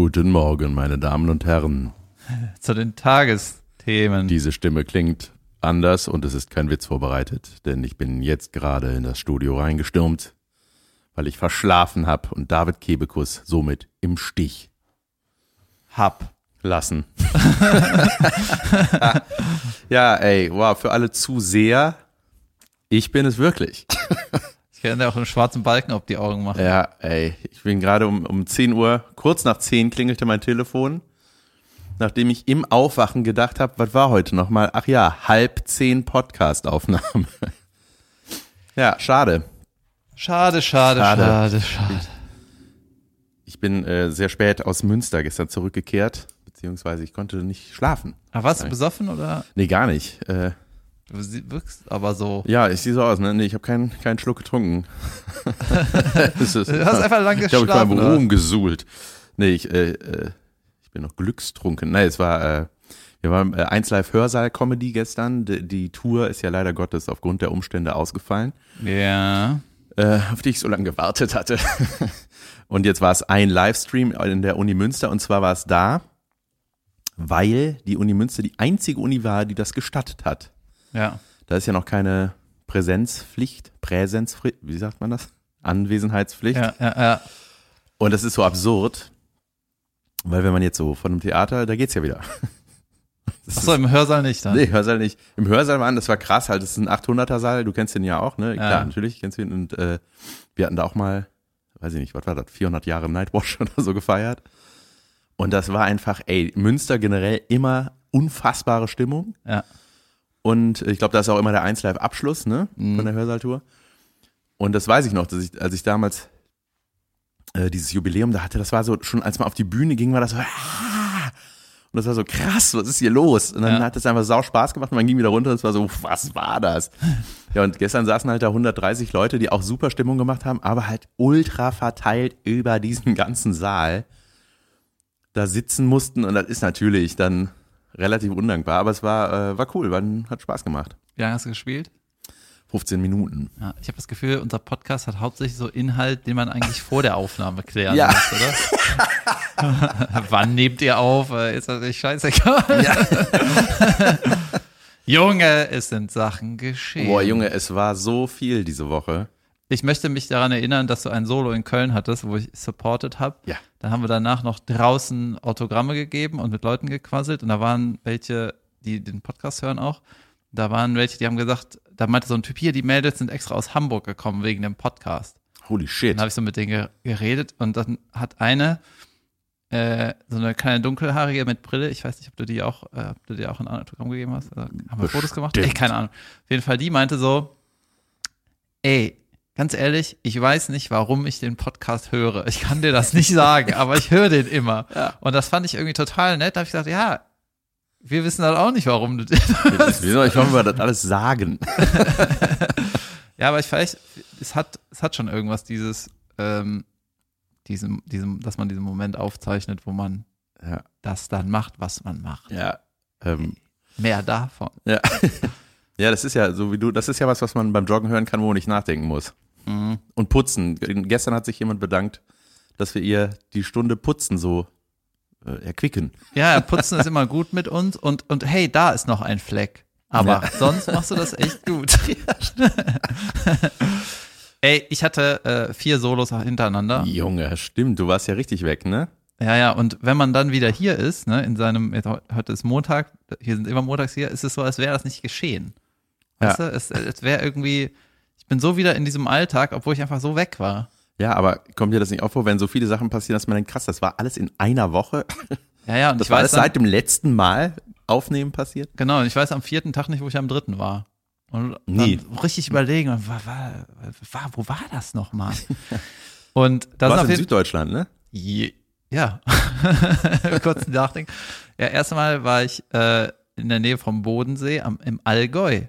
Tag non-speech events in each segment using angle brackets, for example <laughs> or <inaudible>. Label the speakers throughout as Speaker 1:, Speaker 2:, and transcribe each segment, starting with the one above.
Speaker 1: Guten Morgen, meine Damen und Herren. <laughs>
Speaker 2: Zu den Tagesthemen.
Speaker 1: Diese Stimme klingt anders und es ist kein Witz vorbereitet, denn ich bin jetzt gerade in das Studio reingestürmt, weil ich verschlafen habe und David Kebekus somit im Stich
Speaker 2: Hab.
Speaker 1: lassen. <laughs> <laughs> ja, ey, wow, für alle Zuseher, ich bin es wirklich.
Speaker 2: Ich kann ja auch einen schwarzen Balken auf die Augen machen.
Speaker 1: Ja, ey, ich bin gerade um, um 10 Uhr, kurz nach 10 klingelte mein Telefon, nachdem ich im Aufwachen gedacht habe, was war heute nochmal? Ach ja, halb 10 Podcast-Aufnahme. <laughs> ja, schade.
Speaker 2: Schade, schade,
Speaker 1: Schade.
Speaker 2: schade, schade.
Speaker 1: Ich bin äh, sehr spät aus Münster gestern zurückgekehrt, beziehungsweise ich konnte nicht schlafen.
Speaker 2: Aber warst du besoffen oder?
Speaker 1: Nee, gar nicht. Äh,
Speaker 2: Du sie- wirkst aber so.
Speaker 1: ja, ich sehe so aus, ne? Nee, ich habe keinen keinen Schluck getrunken. <laughs> <laughs> Ist-
Speaker 2: Du hast einfach lang
Speaker 1: Ich glaube, ich war im
Speaker 2: geschlafen. oder?
Speaker 1: Ruhm gesuhlt. Nee, ich, äh, äh, ich bin noch glückstrunken. Nein, es war, äh, wir waren äh, 1 Live Hörsaal Comedy gestern. Die, die Tour ist ja leider Gottes aufgrund der Umstände ausgefallen,
Speaker 2: Ja.
Speaker 1: äh, auf die ich so lange gewartet hatte. <laughs> und jetzt war es ein Livestream in der Uni Münster und zwar war es da, weil die Uni Münster die einzige Uni war, die das gestattet hat.
Speaker 2: Ja.
Speaker 1: Da ist ja noch keine Präsenzpflicht, Präsenzpflicht, wie sagt man das? Anwesenheitspflicht.
Speaker 2: Ja, ja, ja.
Speaker 1: Und das ist so absurd, weil wenn man jetzt so von einem Theater, da geht's ja wieder. <laughs>
Speaker 2: Achso, im Hörsaal nicht dann.
Speaker 1: Nee, Hörsaal nicht. Im Hörsaal waren, das war krass, halt, das ist ein 800er Saal, du kennst den ja auch, ne? Klar, natürlich, kennst du ihn. Und äh, wir hatten da auch mal, weiß ich nicht, was war das, 400 Jahre Nightwatch <laughs> oder so gefeiert. Und das war einfach, ey, Münster generell immer unfassbare Stimmung.
Speaker 2: Ja.
Speaker 1: Und ich glaube, da ist auch immer der 1 Live Abschluss, ne, von der Hörsaaltour. Und das weiß ich noch, dass ich, als ich damals äh, dieses Jubiläum da hatte, das war so schon, als man auf die Bühne ging, war das so, ah! und das war so krass, was ist hier los? Und dann
Speaker 2: Ja.
Speaker 1: hat es einfach sau Spaß gemacht und man ging wieder runter und es war so, was war das? <laughs> ja, und gestern saßen halt da 130 Leute, die auch super Stimmung gemacht haben, aber halt ultra verteilt über diesen ganzen Saal da sitzen mussten und das ist natürlich dann relativ undankbar, aber es war, äh, war cool, war, hat Spaß gemacht.
Speaker 2: Wie lange hast du gespielt?
Speaker 1: 15 Minuten.
Speaker 2: Ja, ich habe das Gefühl, unser Podcast hat hauptsächlich so Inhalt, den man eigentlich vor der Aufnahme klären
Speaker 1: Ja.
Speaker 2: muss, oder? <laughs> Wann nehmt ihr auf? Äh, Ist das nicht scheißegal? <laughs> Junge, es sind Sachen geschehen.
Speaker 1: Boah, Junge, es war so viel diese Woche.
Speaker 2: Ich möchte mich daran erinnern, dass du ein Solo in Köln hattest, wo ich supported habe.
Speaker 1: Ja.
Speaker 2: Dann haben wir danach noch draußen Autogramme gegeben und mit Leuten gequasselt. Und da waren welche, die den Podcast hören auch. Da waren welche, die haben gesagt, da meinte so ein Typ hier, die Mädels sind extra aus Hamburg gekommen wegen dem Podcast.
Speaker 1: Holy shit.
Speaker 2: Dann habe ich so mit denen ge geredet und dann hat eine äh, so eine kleine dunkelhaarige mit Brille, ich weiß nicht, ob du die auch, äh, ob du dir auch ein Autogramm gegeben hast, oder haben wir Fotos gemacht?
Speaker 1: Bestimmt.
Speaker 2: Ey, keine Ahnung. Auf jeden Fall, die meinte so, ey, ganz ehrlich, ich weiß nicht, warum ich den Podcast höre. Ich kann dir das nicht sagen, aber ich höre den immer. <laughs> Und das fand ich irgendwie total nett. Da habe ich gesagt, ja, wir wissen halt auch nicht, warum du den
Speaker 1: Wie soll ich wir das alles sagen? <laughs>
Speaker 2: Ja, aber ich vielleicht, es hat, es hat schon irgendwas, dieses, ähm, diesem, diesem, dass man diesen Moment aufzeichnet, wo man
Speaker 1: Ja.
Speaker 2: das dann macht, was man macht.
Speaker 1: Ja. Ähm,
Speaker 2: Mehr davon.
Speaker 1: ja. <laughs> ja, das ist ja so wie du, das ist ja was, was man beim Joggen hören kann, wo man nicht nachdenken muss. Und putzen. Gestern hat sich jemand bedankt, dass wir ihr die Stunde Putzen so äh, erquicken.
Speaker 2: Ja, putzen ist immer gut mit uns und, und hey, da ist noch ein Fleck. Aber
Speaker 1: Ja.
Speaker 2: sonst machst du das echt gut. <laughs> Ey, ich hatte äh, vier Solos hintereinander.
Speaker 1: Junge, stimmt, du warst ja richtig weg, ne?
Speaker 2: Ja, ja, und wenn man dann wieder hier ist, ne, in seinem, jetzt, heute ist Montag, hier sind immer montags hier, ist es so, als wäre das nicht geschehen. Weißt du, es, es wäre irgendwie, bin so wieder in diesem Alltag, obwohl ich einfach so weg war.
Speaker 1: Ja, aber kommt dir das nicht auch vor, wenn so viele Sachen passieren, dass man denkt, krass, das war alles in einer Woche?
Speaker 2: Ja, ja, und
Speaker 1: Das
Speaker 2: ich
Speaker 1: war
Speaker 2: weiß
Speaker 1: alles
Speaker 2: dann,
Speaker 1: seit dem letzten Mal aufnehmen passiert?
Speaker 2: genau, und ich weiß am vierten Tag nicht, wo ich am dritten war. Und
Speaker 1: Nie.
Speaker 2: richtig überlegen, war, war, war, wo war das nochmal? <laughs> Und
Speaker 1: Du
Speaker 2: das
Speaker 1: warst
Speaker 2: auf
Speaker 1: in Süddeutschland, ne?
Speaker 2: Je, ja, <laughs> kurz nachdenken. Ja, erstmal war ich äh, in der Nähe vom Bodensee am, im Allgäu.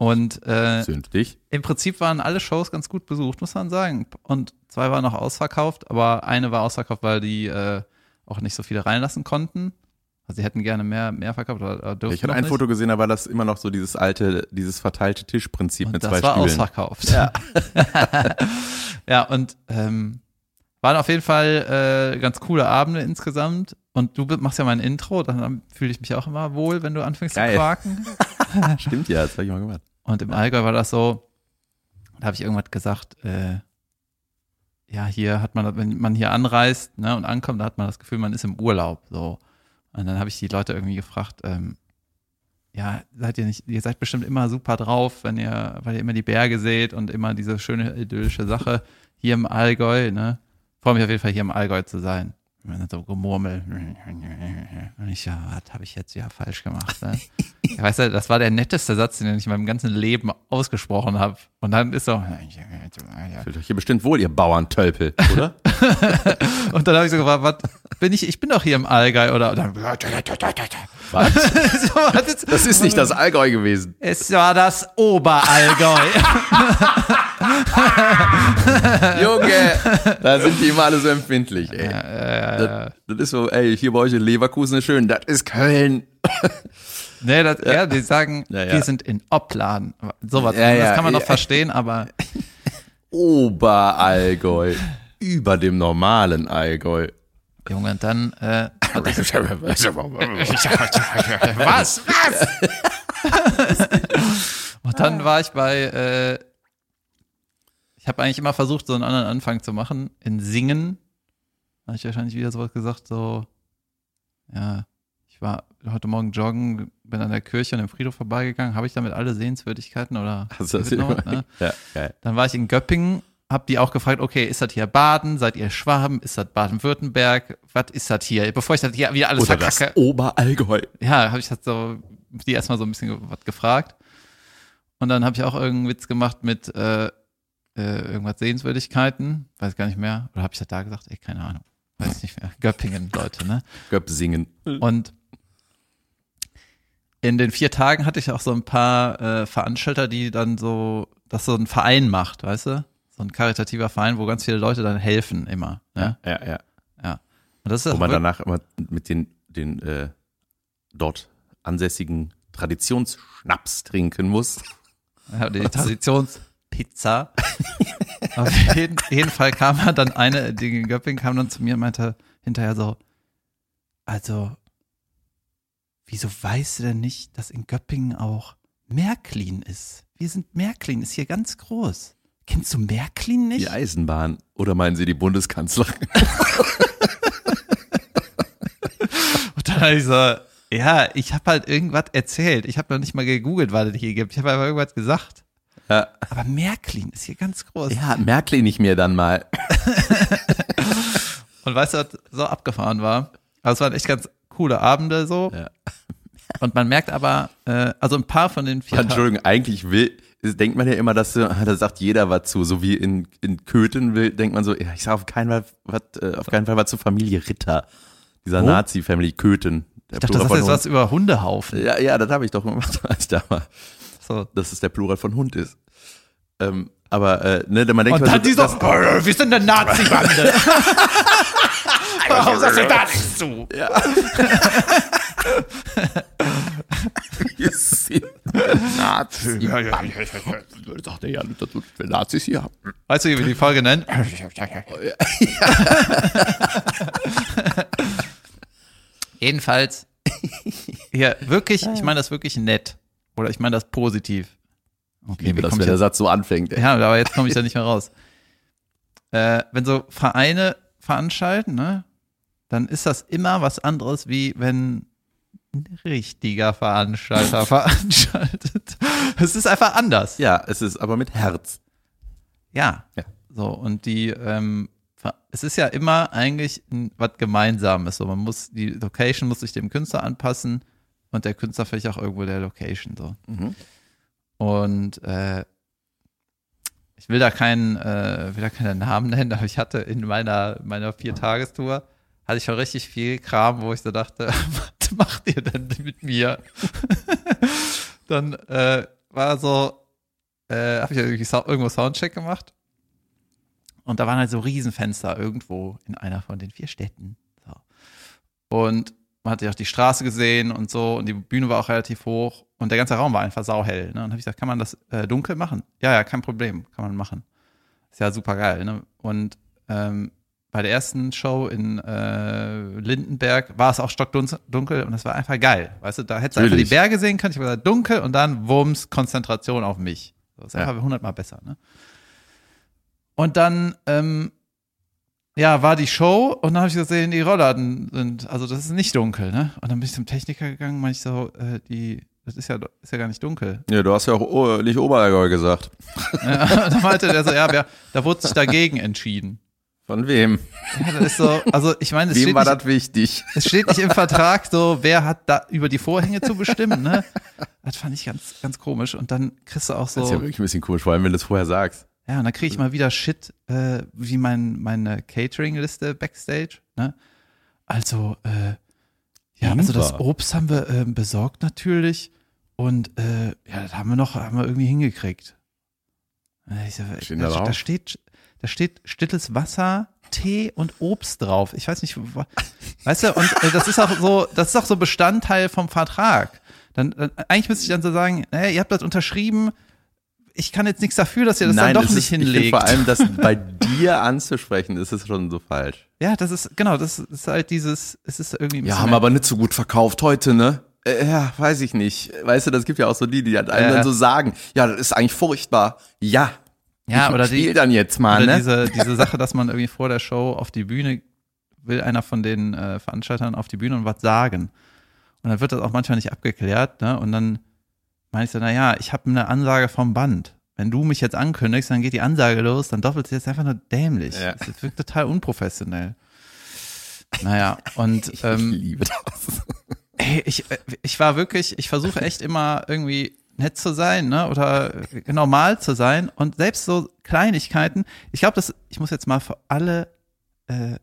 Speaker 2: Und äh,
Speaker 1: Zünftig.
Speaker 2: im Prinzip waren alle Shows ganz gut besucht, muss man sagen. Und zwei waren noch ausverkauft, aber eine war ausverkauft, weil die äh, auch nicht so viele reinlassen konnten. Also sie hätten gerne mehr, mehr verkauft, aber aber durften
Speaker 1: Ich habe
Speaker 2: noch
Speaker 1: ein
Speaker 2: nicht.
Speaker 1: Foto gesehen, da war das immer noch so dieses alte, dieses verteilte Tischprinzip
Speaker 2: und
Speaker 1: mit
Speaker 2: das
Speaker 1: zwei
Speaker 2: war
Speaker 1: Stühlen.
Speaker 2: ausverkauft.
Speaker 1: Ja. <laughs>
Speaker 2: ja, und ähm, waren auf jeden Fall äh, ganz coole Abende insgesamt. Und du machst ja mein Intro, dann fühle ich mich auch immer wohl, wenn du anfängst
Speaker 1: Geil.
Speaker 2: zu quaken. <laughs>
Speaker 1: Stimmt ja, das habe ich mal gemacht.
Speaker 2: Und im Allgäu war das so, da habe ich irgendwas gesagt, äh, ja, hier hat man, wenn man hier anreist ne, und ankommt, da hat man das Gefühl, man ist im Urlaub. So. Und dann habe ich die Leute irgendwie gefragt, ähm, ja, seid ihr nicht, ihr seid bestimmt immer super drauf, wenn ihr, weil ihr immer die Berge seht und immer diese schöne idyllische Sache hier im Allgäu, ne? Freue mich auf jeden Fall hier im Allgäu zu sein. Und so gemurmelt. <laughs> Und ich, ja, was habe ich jetzt ja falsch gemacht? Ne? <laughs> Ja, weißt du, das war der netteste Satz, den ich in meinem ganzen Leben ausgesprochen habe. Und dann ist so,
Speaker 1: Fühlt euch hier bestimmt wohl, ihr Bauerntölpel, oder? <laughs>
Speaker 2: und dann habe ich so gefragt, was bin ich, ich bin doch hier im Allgäu, oder? Dann,
Speaker 1: Was? Das ist nicht das Allgäu gewesen.
Speaker 2: es war das Oberallgäu. <laughs>
Speaker 1: Junge, da sind die immer alle so empfindlich, ey. Das, das ist so, ey, hier bei euch in Leverkusen ist schön, das ist Köln. <laughs>
Speaker 2: nee, das, ja, die sagen,
Speaker 1: Ja, ja.
Speaker 2: wir sind in Opladen. Sowas,
Speaker 1: Ja,
Speaker 2: das
Speaker 1: ja,
Speaker 2: kann man noch
Speaker 1: ja.
Speaker 2: verstehen, aber <laughs>
Speaker 1: Oberallgäu. Über dem normalen Allgäu.
Speaker 2: Junge, dann äh,
Speaker 1: Was?
Speaker 2: was? Was? Und dann war ich bei, äh, ich habe eigentlich immer versucht, so einen anderen Anfang zu machen. In Singen habe ich wahrscheinlich wieder sowas gesagt, so, ja, ich war heute Morgen joggen, bin an der Kirche und im Friedhof vorbeigegangen, habe ich damit alle Sehenswürdigkeiten oder
Speaker 1: du das immer?
Speaker 2: ne?
Speaker 1: Ja, geil.
Speaker 2: Dann war ich in Göppingen, hab die auch gefragt, okay, ist das hier Baden, seid ihr Schwaben, ist das Baden-Württemberg, was ist das hier? Bevor ich das hier wieder alles
Speaker 1: Oder das
Speaker 2: verkacke,
Speaker 1: Oberallgäu.
Speaker 2: ja, habe ich das so, die erstmal so ein bisschen was gefragt. Und dann habe ich auch irgendeinen Witz gemacht mit äh, äh, irgendwas Sehenswürdigkeiten, weiß gar nicht mehr. Oder habe ich das da gesagt? Ey, keine Ahnung. Weiß nicht mehr. <laughs> Göppingen, Leute, ne?
Speaker 1: Göpsingen.
Speaker 2: Und in den vier Tagen hatte ich auch so ein paar äh, Veranstalter, die dann so, das so ein Verein macht, weißt du? So ein karitativer Verein, wo ganz viele Leute dann helfen immer. Ne?
Speaker 1: Ja, ja.
Speaker 2: Ja. Und das ist
Speaker 1: Wo man danach immer mit den, den äh, dort ansässigen Traditionsschnaps trinken muss.
Speaker 2: Ja, die Traditionspizza. <laughs> Auf jeden, jeden Fall kam er dann eine, die in Göppingen kam dann zu mir und meinte hinterher so, also, wieso weißt du denn nicht, dass in Göppingen auch Märklin ist? Wir sind Märklin, ist hier ganz groß. Kennst du Märklin nicht?
Speaker 1: Die Eisenbahn. Oder meinen Sie die Bundeskanzlerin? <laughs>
Speaker 2: Und dann habe ich so, ja, ich habe halt irgendwas erzählt. Ich habe noch nicht mal gegoogelt, was es hier gibt. Ich habe einfach irgendwas gesagt.
Speaker 1: Ja,
Speaker 2: Aber Märklin ist hier ganz groß.
Speaker 1: ja Märklin ich mir dann mal. <laughs>
Speaker 2: Und weißt du, was so abgefahren war? Also es waren echt ganz coole Abende so.
Speaker 1: Ja.
Speaker 2: Und man merkt aber, äh, also ein paar von den vier Tagen.
Speaker 1: Entschuldigung, eigentlich will, denkt man ja immer, dass ah, da sagt jeder was zu. So wie in, in Köthen will, denkt man so, ja, ich sag auf keinen Fall was, äh, auf keinen Fall was zur Familie Ritter. Dieser
Speaker 2: Wo?
Speaker 1: Nazi-Family Köthen.
Speaker 2: Ich dachte, das ist jetzt was über Hundehaufen.
Speaker 1: Hund. Ja, ja, das habe ich doch gemacht, als ich da war.
Speaker 2: So.
Speaker 1: Dass es der Plural von Hund ist. Ähm, aber, äh, ne, man denkt
Speaker 2: Und dann die so,
Speaker 1: das-
Speaker 2: "Äh, wir sind eine Nazi-Bande. <laughs> Warum sagst du da nichts zu? <laughs>
Speaker 1: Wir sind Nazis. Sagt er ja, dass wir Nazis hier haben.
Speaker 2: Weißt du, wie wir die Folge nennen? <laughs> Jedenfalls, hier, wirklich, ich meine das wirklich nett. Oder ich meine das positiv. Okay,
Speaker 1: Liebe,
Speaker 2: wie
Speaker 1: dass
Speaker 2: komm
Speaker 1: wenn
Speaker 2: ich
Speaker 1: der Satz so anfängt. Ey.
Speaker 2: Ja, aber jetzt komme ich da nicht mehr raus. <laughs> Äh, wenn so Vereine veranstalten, ne, dann ist das immer was anderes, wie wenn ein richtiger Veranstalter <laughs> veranstaltet. Es ist einfach anders.
Speaker 1: Ja, es ist aber mit Herz.
Speaker 2: Ja.
Speaker 1: Ja.
Speaker 2: So, und die, ähm, es ist ja immer eigentlich ein, was Gemeinsames. So, man muss, die Location muss sich dem Künstler anpassen und der Künstler vielleicht auch irgendwo der Location. So.
Speaker 1: Mhm.
Speaker 2: Und äh, ich will da keinen, äh, will da keine Namen nennen, aber ich hatte in meiner, meiner Vier-Tagestour hatte ich schon richtig viel Kram, wo ich so dachte, <laughs> was macht ihr denn mit mir? <laughs> Dann äh, war so, äh, habe ich irgendwo Soundcheck gemacht. Und da waren halt so Riesenfenster irgendwo in einer von den vier Städten. So. Und man hat ja auch die Straße gesehen und so und die Bühne war auch relativ hoch und der ganze Raum war einfach sauhell. Ne? Und habe ich gesagt, kann man das äh, dunkel machen? Ja, ja, kein Problem, kann man machen. Ist ja super geil. Ne? Und ähm, bei der ersten Show in äh, Lindenberg war es auch stockdunkel und das war einfach geil. Weißt du, da hättest du einfach die. Berge sehen können. Ich habe gesagt, dunkel und dann Wumms, Konzentration auf mich. Das ist
Speaker 1: Ja.
Speaker 2: einfach hundertmal besser. Ne? Und dann, ähm, ja, war die Show und dann habe ich gesehen, die Rollladen sind, also das ist nicht dunkel, ne? Und dann bin ich zum Techniker gegangen, meinte ich so, äh, die, das ist ja, ist ja gar nicht dunkel.
Speaker 1: Ja, du hast ja auch oh, nicht Oberallgäu gesagt. <laughs>
Speaker 2: Ja, und dann meinte der so, ja, wer, da wurde sich dagegen entschieden.
Speaker 1: Von wem?
Speaker 2: Ja, das ist so, also ich meine, es
Speaker 1: Wem
Speaker 2: steht,
Speaker 1: war
Speaker 2: nicht,
Speaker 1: das wichtig?
Speaker 2: es steht nicht im Vertrag so, wer hat da über die Vorhänge zu bestimmen, ne? Das fand ich ganz, ganz komisch. Und dann kriegst du auch
Speaker 1: Das ist ja
Speaker 2: so,
Speaker 1: wirklich ein bisschen komisch, vor allem wenn du es vorher sagst.
Speaker 2: Ja, und dann kriege ich mal wieder Shit, äh, wie mein, meine Catering-Liste Backstage, ne? Also, äh, ja, also das. Obst haben wir ähm, besorgt natürlich. Und äh, ja, das haben wir noch, haben wir irgendwie hingekriegt. Äh, Ich so,
Speaker 1: Steht
Speaker 2: da,
Speaker 1: da
Speaker 2: da, steht, da steht stilles Wasser, Tee und Obst drauf. Ich weiß nicht, weißt du, und äh, das ist auch so, das ist auch so Bestandteil vom Vertrag. Dann, dann eigentlich müsste ich dann so sagen, äh, ihr habt das unterschrieben, ich kann jetzt nichts dafür, dass ihr das dann doch nicht
Speaker 1: ist, Ich
Speaker 2: hinlegt.
Speaker 1: vor allem, das <laughs> bei dir anzusprechen, ist es schon so falsch.
Speaker 2: Ja, das ist, genau, das ist halt dieses, es ist irgendwie
Speaker 1: Ja, haben aber nicht so gut verkauft heute, ne? Äh, ja, weiß ich nicht. Weißt du, das gibt ja auch so die, die halt einem
Speaker 2: Ja.
Speaker 1: dann so sagen, ja, das ist eigentlich furchtbar. Ja.
Speaker 2: ja, oder die,
Speaker 1: dann jetzt mal,
Speaker 2: Oder
Speaker 1: ne?
Speaker 2: diese, <laughs> diese Sache, dass man irgendwie vor der Show auf die Bühne will, einer von den äh, Veranstaltern auf die Bühne und was sagen. Und dann wird das auch manchmal nicht abgeklärt, ne? Und dann meine ich so, na ja, ich habe eine Ansage vom Band. Wenn du mich jetzt ankündigst, dann geht die Ansage los, dann doppelt sie jetzt einfach nur dämlich.
Speaker 1: Ja.
Speaker 2: Das wirkt total unprofessionell. Naja, und <laughs>
Speaker 1: ich
Speaker 2: ähm,
Speaker 1: liebe das. <laughs>
Speaker 2: Ey, ich, äh, ich war wirklich, ich versuche echt immer irgendwie nett zu sein, ne? Oder äh, normal zu sein. Und selbst so Kleinigkeiten, ich glaube, dass, ich muss jetzt mal für alle äh,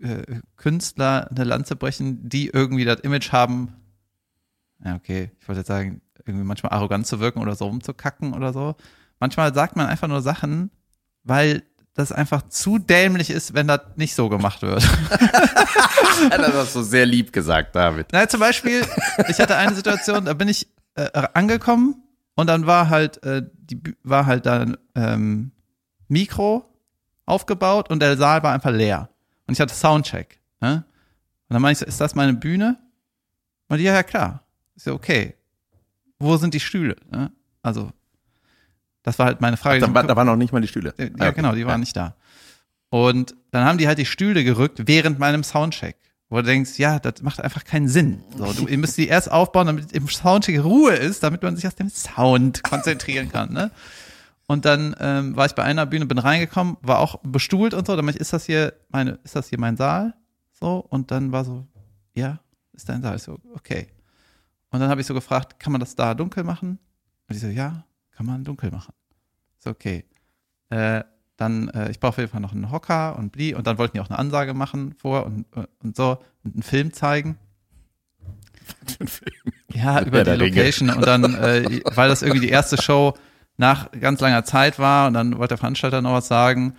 Speaker 2: äh, Künstler eine Lanze brechen, die irgendwie das Image haben, ja, okay, ich wollte jetzt sagen, irgendwie manchmal arrogant zu wirken oder so rumzukacken oder so. Manchmal sagt man einfach nur Sachen, weil das einfach zu dämlich ist, wenn das nicht so gemacht wird. <laughs>
Speaker 1: das hast du sehr lieb gesagt, David.
Speaker 2: Na, zum Beispiel, ich hatte eine Situation, da bin ich äh, angekommen und dann war halt, äh, die, war halt dann ähm, Mikro aufgebaut und der Saal war einfach leer. Und ich hatte Soundcheck. Ne? Und dann meine ich so, ist das meine Bühne? Und die, ja, ja, klar. Ich so, okay. Wo sind die Stühle? Ne? Also, das war halt meine Frage.
Speaker 1: Da, war- da waren noch nicht mal die Stühle.
Speaker 2: Ja,
Speaker 1: Ah, okay.
Speaker 2: genau, die waren nicht da. Und dann haben die halt die Stühle gerückt während meinem Soundcheck. Wo du denkst, ja, das macht einfach keinen Sinn. So, du, ihr müsst die erst aufbauen, damit im Soundcheck Ruhe ist, damit man sich aus dem Sound <laughs> konzentrieren kann. Ne? Und dann ähm, war ich bei einer Bühne, bin reingekommen, war auch bestuhlt und so. Ich, ist das hier meine, ist das hier mein Saal? So, und dann war so, ja, ist dein Saal. Ich so, okay. Und dann habe ich so gefragt, kann man das da dunkel machen? Und die so, ja, kann man dunkel machen. So, okay. Äh, dann, äh, ich brauche auf jeden Fall noch einen Hocker und Bli und dann wollten die auch eine Ansage machen vor und, und so und einen Film zeigen. Ja, über
Speaker 1: Herr
Speaker 2: die
Speaker 1: der Ringe.
Speaker 2: Location und dann, äh, weil das irgendwie die erste Show nach ganz langer Zeit war und dann wollte der Veranstalter noch was sagen.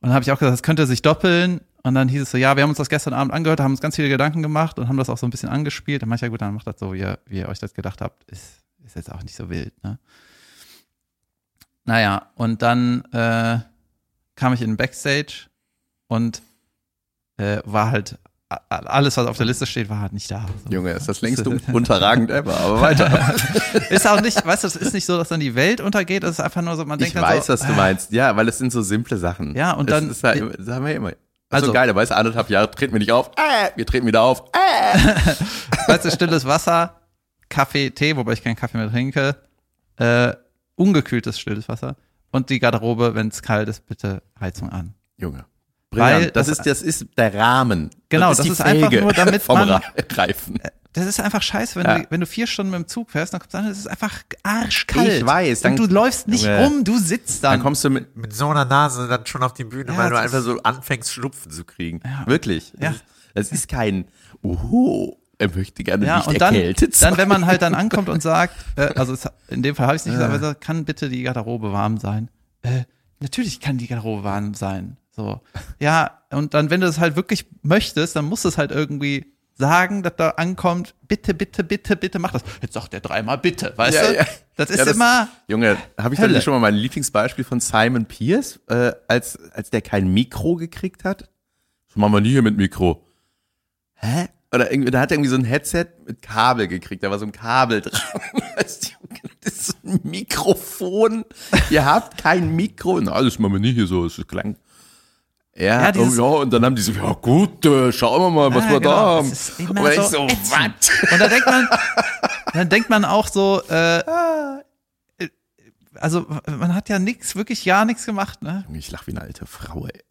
Speaker 2: Und dann habe ich auch gesagt, das könnte sich doppeln. Und dann hieß es so, ja, wir haben uns das gestern Abend angehört, haben uns ganz viele Gedanken gemacht und haben das auch so ein bisschen angespielt. Dann ich, ja gut, dann macht das so, wie ihr, wie ihr euch das gedacht habt. Ist, ist jetzt auch nicht so wild, ne? Naja, und dann äh, kam ich in den Backstage und äh, war halt, alles, was auf der Liste steht, war halt nicht da. So.
Speaker 1: Junge, ist das längst <laughs> unterragend ever, aber weiter. <laughs>
Speaker 2: Ist auch nicht, weißt du, es ist nicht so, dass dann die Welt untergeht, es ist einfach nur so, man denkt
Speaker 1: Ich weiß,
Speaker 2: so,
Speaker 1: was du
Speaker 2: äh,
Speaker 1: meinst. Ja, weil es sind so simple Sachen.
Speaker 2: Ja, und
Speaker 1: das
Speaker 2: dann-
Speaker 1: Ist halt, das haben wir immer. Das
Speaker 2: Also-
Speaker 1: ist so geil, weißt du, anderthalb Jahre treten wir nicht auf. Äh, wir treten wieder auf. Äh. <laughs>
Speaker 2: Weißt du, stilles Wasser, Kaffee, Tee, wobei ich keinen Kaffee mehr trinke, äh, ungekühltes stilles Wasser und die Garderobe, wenn es kalt ist, bitte Heizung an.
Speaker 1: Junge.
Speaker 2: Weil.
Speaker 1: Das,
Speaker 2: das-
Speaker 1: ist, das ist der Rahmen.
Speaker 2: Genau,
Speaker 1: das
Speaker 2: das
Speaker 1: die
Speaker 2: ist einfach nur, damit
Speaker 1: vom
Speaker 2: man-
Speaker 1: Reifen.
Speaker 2: Das ist einfach scheiße, wenn,
Speaker 1: Ja.
Speaker 2: du, wenn du vier Stunden mit dem Zug fährst, dann kommst du an, es ist einfach arschkalt.
Speaker 1: Ich weiß, dann-
Speaker 2: und du läufst nicht
Speaker 1: Junge.
Speaker 2: rum, du sitzt dann.
Speaker 1: Dann kommst du mit,
Speaker 3: Mit so einer Nase dann schon auf die Bühne,
Speaker 2: Ja,
Speaker 3: weil du
Speaker 2: das
Speaker 3: einfach
Speaker 2: ist-
Speaker 3: so anfängst, Schnupfen zu kriegen.
Speaker 2: Ja.
Speaker 1: wirklich.
Speaker 2: Ja.
Speaker 1: Das, ist, das ist kein, uhu, er möchte gerne
Speaker 2: ja,
Speaker 1: nicht
Speaker 2: und dann,
Speaker 1: erkältet
Speaker 2: dann,
Speaker 1: sein.
Speaker 2: wenn man halt dann ankommt und sagt, äh, also es, in dem Fall habe ich es nicht
Speaker 1: Ja.
Speaker 2: gesagt, aber sagt, kann bitte die Garderobe warm sein? Äh, natürlich kann die Garderobe warm sein. So. Ja, und dann, wenn du es halt wirklich möchtest, dann musst du es halt irgendwie sagen, dass da ankommt, bitte, bitte, bitte, bitte mach das. Jetzt sagt der dreimal bitte, weißt
Speaker 1: Ja,
Speaker 2: du?
Speaker 1: ja.
Speaker 2: Das ist
Speaker 1: Ja, das-
Speaker 2: immer,
Speaker 1: Junge, habe ich
Speaker 2: Hölle.
Speaker 1: dann schon mal mein Lieblingsbeispiel von Simon Pierce, äh, als, als der kein Mikro gekriegt hat? Das machen wir nie hier mit Mikro. Hä? Oder irgendwie, da hat er irgendwie so ein Headset mit Kabel gekriegt, da war so ein Kabel dran. <laughs> Weißt du, das ist ein Mikrofon. Ihr habt kein Mikro. Na, das machen wir nie hier so, es klang. Ja,
Speaker 2: Ja,
Speaker 1: oh, ja, und dann haben die so, ja gut, äh, schauen wir mal, was
Speaker 2: Ja,
Speaker 1: wir
Speaker 2: genau,
Speaker 1: da haben. Aber ich
Speaker 2: so
Speaker 1: was?
Speaker 2: Und da denkt man, dann denkt man auch so, äh, äh, also man hat ja nix, wirklich gar nichts gemacht, ne?
Speaker 1: Ich lach wie eine alte Frau, ey.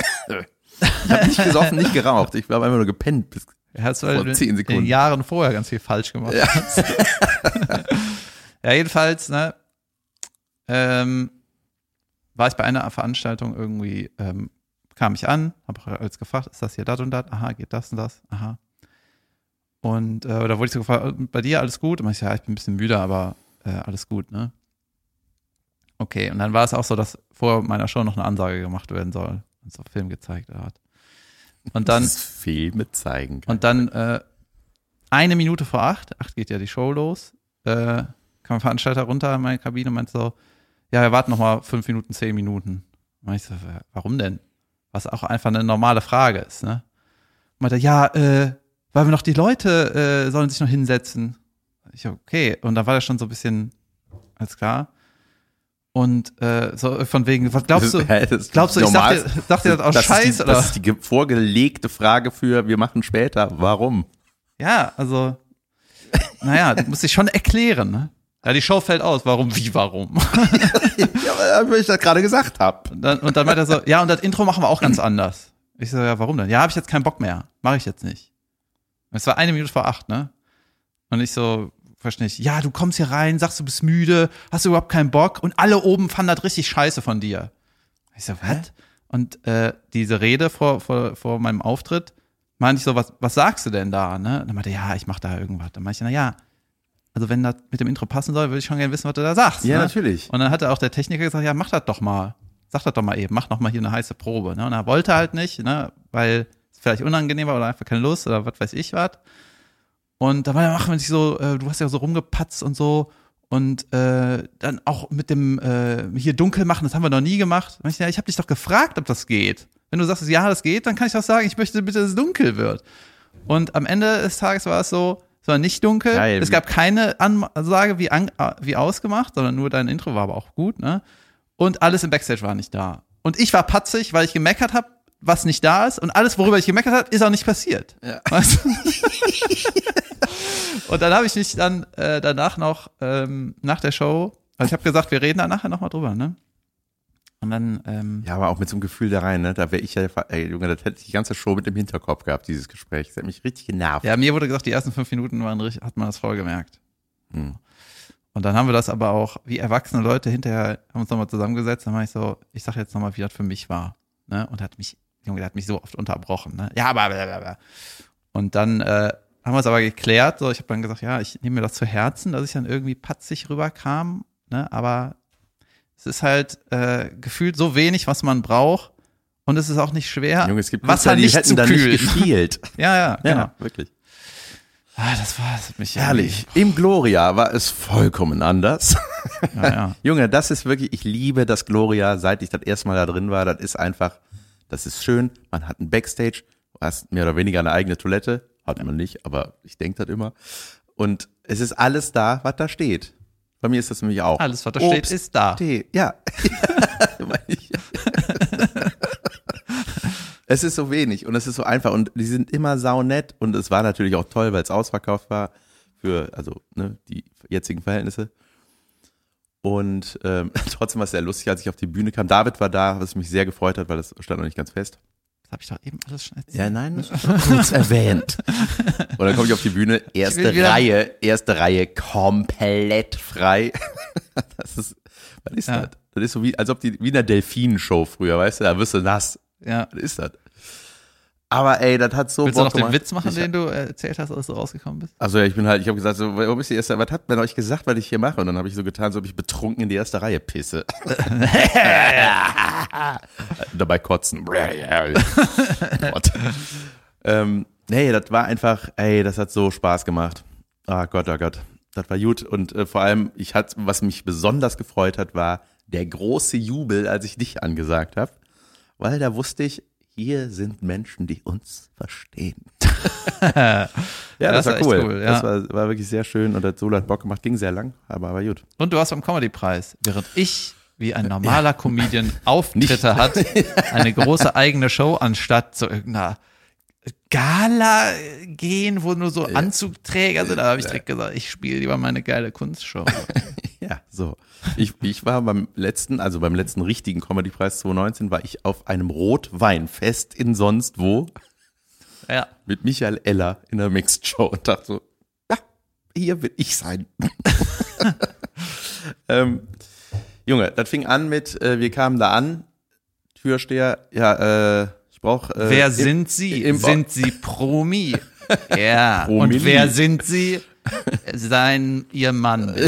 Speaker 1: Ich habe nicht gesoffen, nicht geraucht. Ich habe einfach nur gepennt. bis-
Speaker 2: hat
Speaker 1: Vor
Speaker 2: in
Speaker 1: zehn
Speaker 2: den
Speaker 1: Sekunden.
Speaker 2: Jahren vorher ganz viel falsch gemacht. Ja, <laughs> ja jedenfalls, ne, ähm, war ich bei einer Veranstaltung irgendwie, ähm, kam ich an, habe alles gefragt, ist das hier das und das? Aha, geht das und das? Aha. Und äh, da wurde ich so gefragt, äh, bei dir alles gut? Und ich, ja, ich bin ein bisschen müde, aber äh, alles gut, ne? Okay, und dann war es auch so, dass vor meiner Show noch eine Ansage gemacht werden soll und so Film gezeigt hat. Und dann
Speaker 1: Das Filme zeigen.
Speaker 2: und dann äh, eine Minute vor acht, acht geht ja die Show los, äh, kam ein Veranstalter runter in meine Kabine und meinte so, ja, wir warten noch mal fünf Minuten, zehn Minuten. Und ich so, warum denn? Was auch einfach eine normale Frage ist, ne? Meinte, ja, äh, weil wir noch die Leute äh, sollen sich noch hinsetzen. Ich okay. Und da war das schon so ein bisschen, alles klar. Und äh, so von wegen, was glaubst du? <laughs>
Speaker 1: Das
Speaker 2: Glaubst du, ich
Speaker 1: normal.
Speaker 2: sag dir das aus
Speaker 1: das
Speaker 2: Scheiß
Speaker 1: ist die,
Speaker 2: oder?
Speaker 1: Das ist die ge- vorgelegte Frage für, wir machen später. Warum?
Speaker 2: Ja, also, naja, du musst dich schon erklären, ne? Ja, die Show fällt aus. Warum? Wie, warum? <laughs>
Speaker 1: Ja, weil ich das gerade gesagt habe.
Speaker 2: Und dann, und dann meint er so, ja, und das Intro machen wir auch ganz anders. Ich so, ja, warum denn? Ja, habe ich jetzt keinen Bock mehr. Mache ich jetzt nicht. Es war eine Minute vor acht, ne? Und ich so, verstehe nicht, ja, du kommst hier rein, sagst, du bist müde, hast du überhaupt keinen Bock und alle oben fanden das richtig scheiße von dir. Ich so, was? Und äh, diese Rede vor, vor, vor meinem Auftritt, meinte ich so, was, was sagst du denn da? Ne? Und dann meinte er, ja, ich mach da irgendwas. Dann meinte ich, na ja, also wenn das mit dem Intro passen soll, würde ich schon gerne wissen, was du da sagst.
Speaker 1: Ja,
Speaker 2: ne?
Speaker 1: natürlich.
Speaker 2: Und dann hatte auch der Techniker gesagt, ja, mach das doch mal. Sag das doch mal eben, mach noch mal hier eine heiße Probe. Ne? Und er wollte halt nicht, ne? weil es vielleicht unangenehm war oder einfach keine Lust oder was weiß ich was. Und da war ja, machen wir nicht so, äh, du hast ja so rumgepatzt und so. Und äh, dann auch mit dem äh, hier dunkel machen, das haben wir noch nie gemacht. Und ich, ja, ich habe dich doch gefragt, ob das geht. Wenn du sagst, ja, das geht, dann kann ich auch sagen, ich möchte bitte, dass es dunkel wird. Und am Ende des Tages war es so, es war nicht dunkel.
Speaker 1: Geil.
Speaker 2: Es gab keine Ansage wie, an, äh, wie ausgemacht, sondern nur dein Intro war aber auch gut, ne? Und alles im Backstage war nicht da. Und ich war patzig, weil ich gemeckert habe, was nicht da ist. Und alles, worüber ich gemeckert habe, ist auch nicht passiert.
Speaker 1: Ja. <laughs>
Speaker 2: Weißt du? und dann habe ich mich dann äh, danach noch, ähm, nach der Show, also ich habe gesagt, wir reden da nachher nochmal drüber, ne? Und dann, ähm,
Speaker 1: Ja, aber auch mit so einem Gefühl da rein, ne? Da wäre ich ja, ey, Junge, das hätte ich die ganze Show mit im Hinterkopf gehabt, dieses Gespräch. Das hat mich richtig genervt.
Speaker 2: Ja, mir wurde gesagt, die ersten fünf Minuten waren richtig, hat man das voll gemerkt.
Speaker 1: Hm.
Speaker 2: Und dann haben wir das aber auch, wie erwachsene Leute hinterher, haben uns nochmal zusammengesetzt, dann war ich so, ich sag jetzt nochmal, wie das für mich war. Ne? Und hat mich, Junge, der hat mich so oft unterbrochen. Ne? Ja, aber blablabla. Und dann äh, haben wir es aber geklärt. So, ich habe dann gesagt, ja, ich nehme mir das zu Herzen, dass ich dann irgendwie patzig rüberkam. Ne? Aber es ist halt äh, gefühlt so wenig, was man braucht. Und es ist auch nicht schwer,
Speaker 1: Junge, es gibt
Speaker 2: Wasser
Speaker 1: Künstler, die
Speaker 2: nicht
Speaker 1: hätten
Speaker 2: zu
Speaker 1: da
Speaker 2: kühlen.
Speaker 1: nicht gespielt. <laughs>
Speaker 2: Ja, ja, genau.
Speaker 1: Ja, wirklich.
Speaker 2: Ah, das war das hat mich
Speaker 1: Herrlich. Im Gloria war es vollkommen anders.
Speaker 2: Ja, ja. <laughs>
Speaker 1: Junge, das ist wirklich, ich liebe das Gloria, seit ich das erste Mal da drin war. Das ist einfach, das ist schön. Man hat ein Backstage, du hast mehr oder weniger eine eigene Toilette. Hat man nicht, aber ich denke das immer. Und es ist alles da, was da steht. Bei mir ist das nämlich auch.
Speaker 2: Alles, was da steht, ist da.
Speaker 1: Tee, ja. <laughs> <laughs> Es ist so wenig und es ist so einfach und die sind immer saunett und es war natürlich auch toll, weil es ausverkauft war für also ne, die jetzigen Verhältnisse. Und ähm, <laughs> trotzdem war es sehr lustig, als ich auf die Bühne kam. David war da, was mich sehr gefreut hat, weil das stand noch nicht ganz fest.
Speaker 2: Das habe ich doch eben alles schon erzählt.
Speaker 1: Ja, nein, das ist <laughs> nur kurz erwähnt. Und dann komme ich auf die Bühne, erste Reihe, erste Reihe komplett frei. <laughs> Das ist, was ist
Speaker 2: Ja.
Speaker 1: das? Das ist so wie, als ob die, wie in einer Delfinenshow früher, weißt du, da wirst du nass.
Speaker 2: Ja.
Speaker 1: Was ist das? Aber ey, das hat so
Speaker 2: Willst du noch
Speaker 1: Bock
Speaker 2: den
Speaker 1: gemacht.
Speaker 2: Witz machen,
Speaker 1: Ich-
Speaker 2: den du äh, erzählt hast, als du rausgekommen bist?
Speaker 1: Also ja, ich bin halt, ich habe gesagt, so, warum ist die erste, was hat man euch gesagt, was ich hier mache? Und dann habe ich so getan, als ob ich betrunken in die erste Reihe pisse. <laughs> <laughs> Dabei kotzen. Gott. ähm, nee, das war einfach, ey, das hat so Spaß gemacht. Ah Gott, oh Gott. Das war gut. Und äh, vor allem, ich hat, was mich besonders gefreut hat, war der große Jubel, als ich dich angesagt habe. Weil da wusste ich, hier sind Menschen, die uns verstehen. <laughs> ja, das,
Speaker 2: Das war
Speaker 1: cool.
Speaker 2: cool, ja.
Speaker 1: Das war, war wirklich sehr schön und das Solo hat Bock gemacht. Ging sehr lang, aber war gut.
Speaker 2: Und du hast beim Comedy-Preis, während ich wie ein <laughs> normaler Comedian Auftritte <laughs> hat, eine große eigene Show, anstatt zu irgendeiner Gala gehen, wo nur so Anzugträger sind. Da habe ich direkt gesagt, ich spiele lieber meine geile Kunstshow.
Speaker 1: Ja, so. Ich, ich war beim letzten, also beim letzten richtigen Comedy-Preis 2019, war ich auf einem Rotweinfest in sonst wo
Speaker 2: ja.
Speaker 1: mit Michael Eller in der Mixed Show und dachte so, ja, hier will ich sein. <laughs> ähm, Junge, das fing an mit, äh, wir kamen da an, Türsteher, ja, äh, ich brauche. Äh, <laughs>
Speaker 2: Wer sind Sie?
Speaker 1: im-
Speaker 2: sind Sie Promi? Ja.
Speaker 1: Promilli.
Speaker 2: Und wer sind Sie? Sein Ihr Mann. <laughs>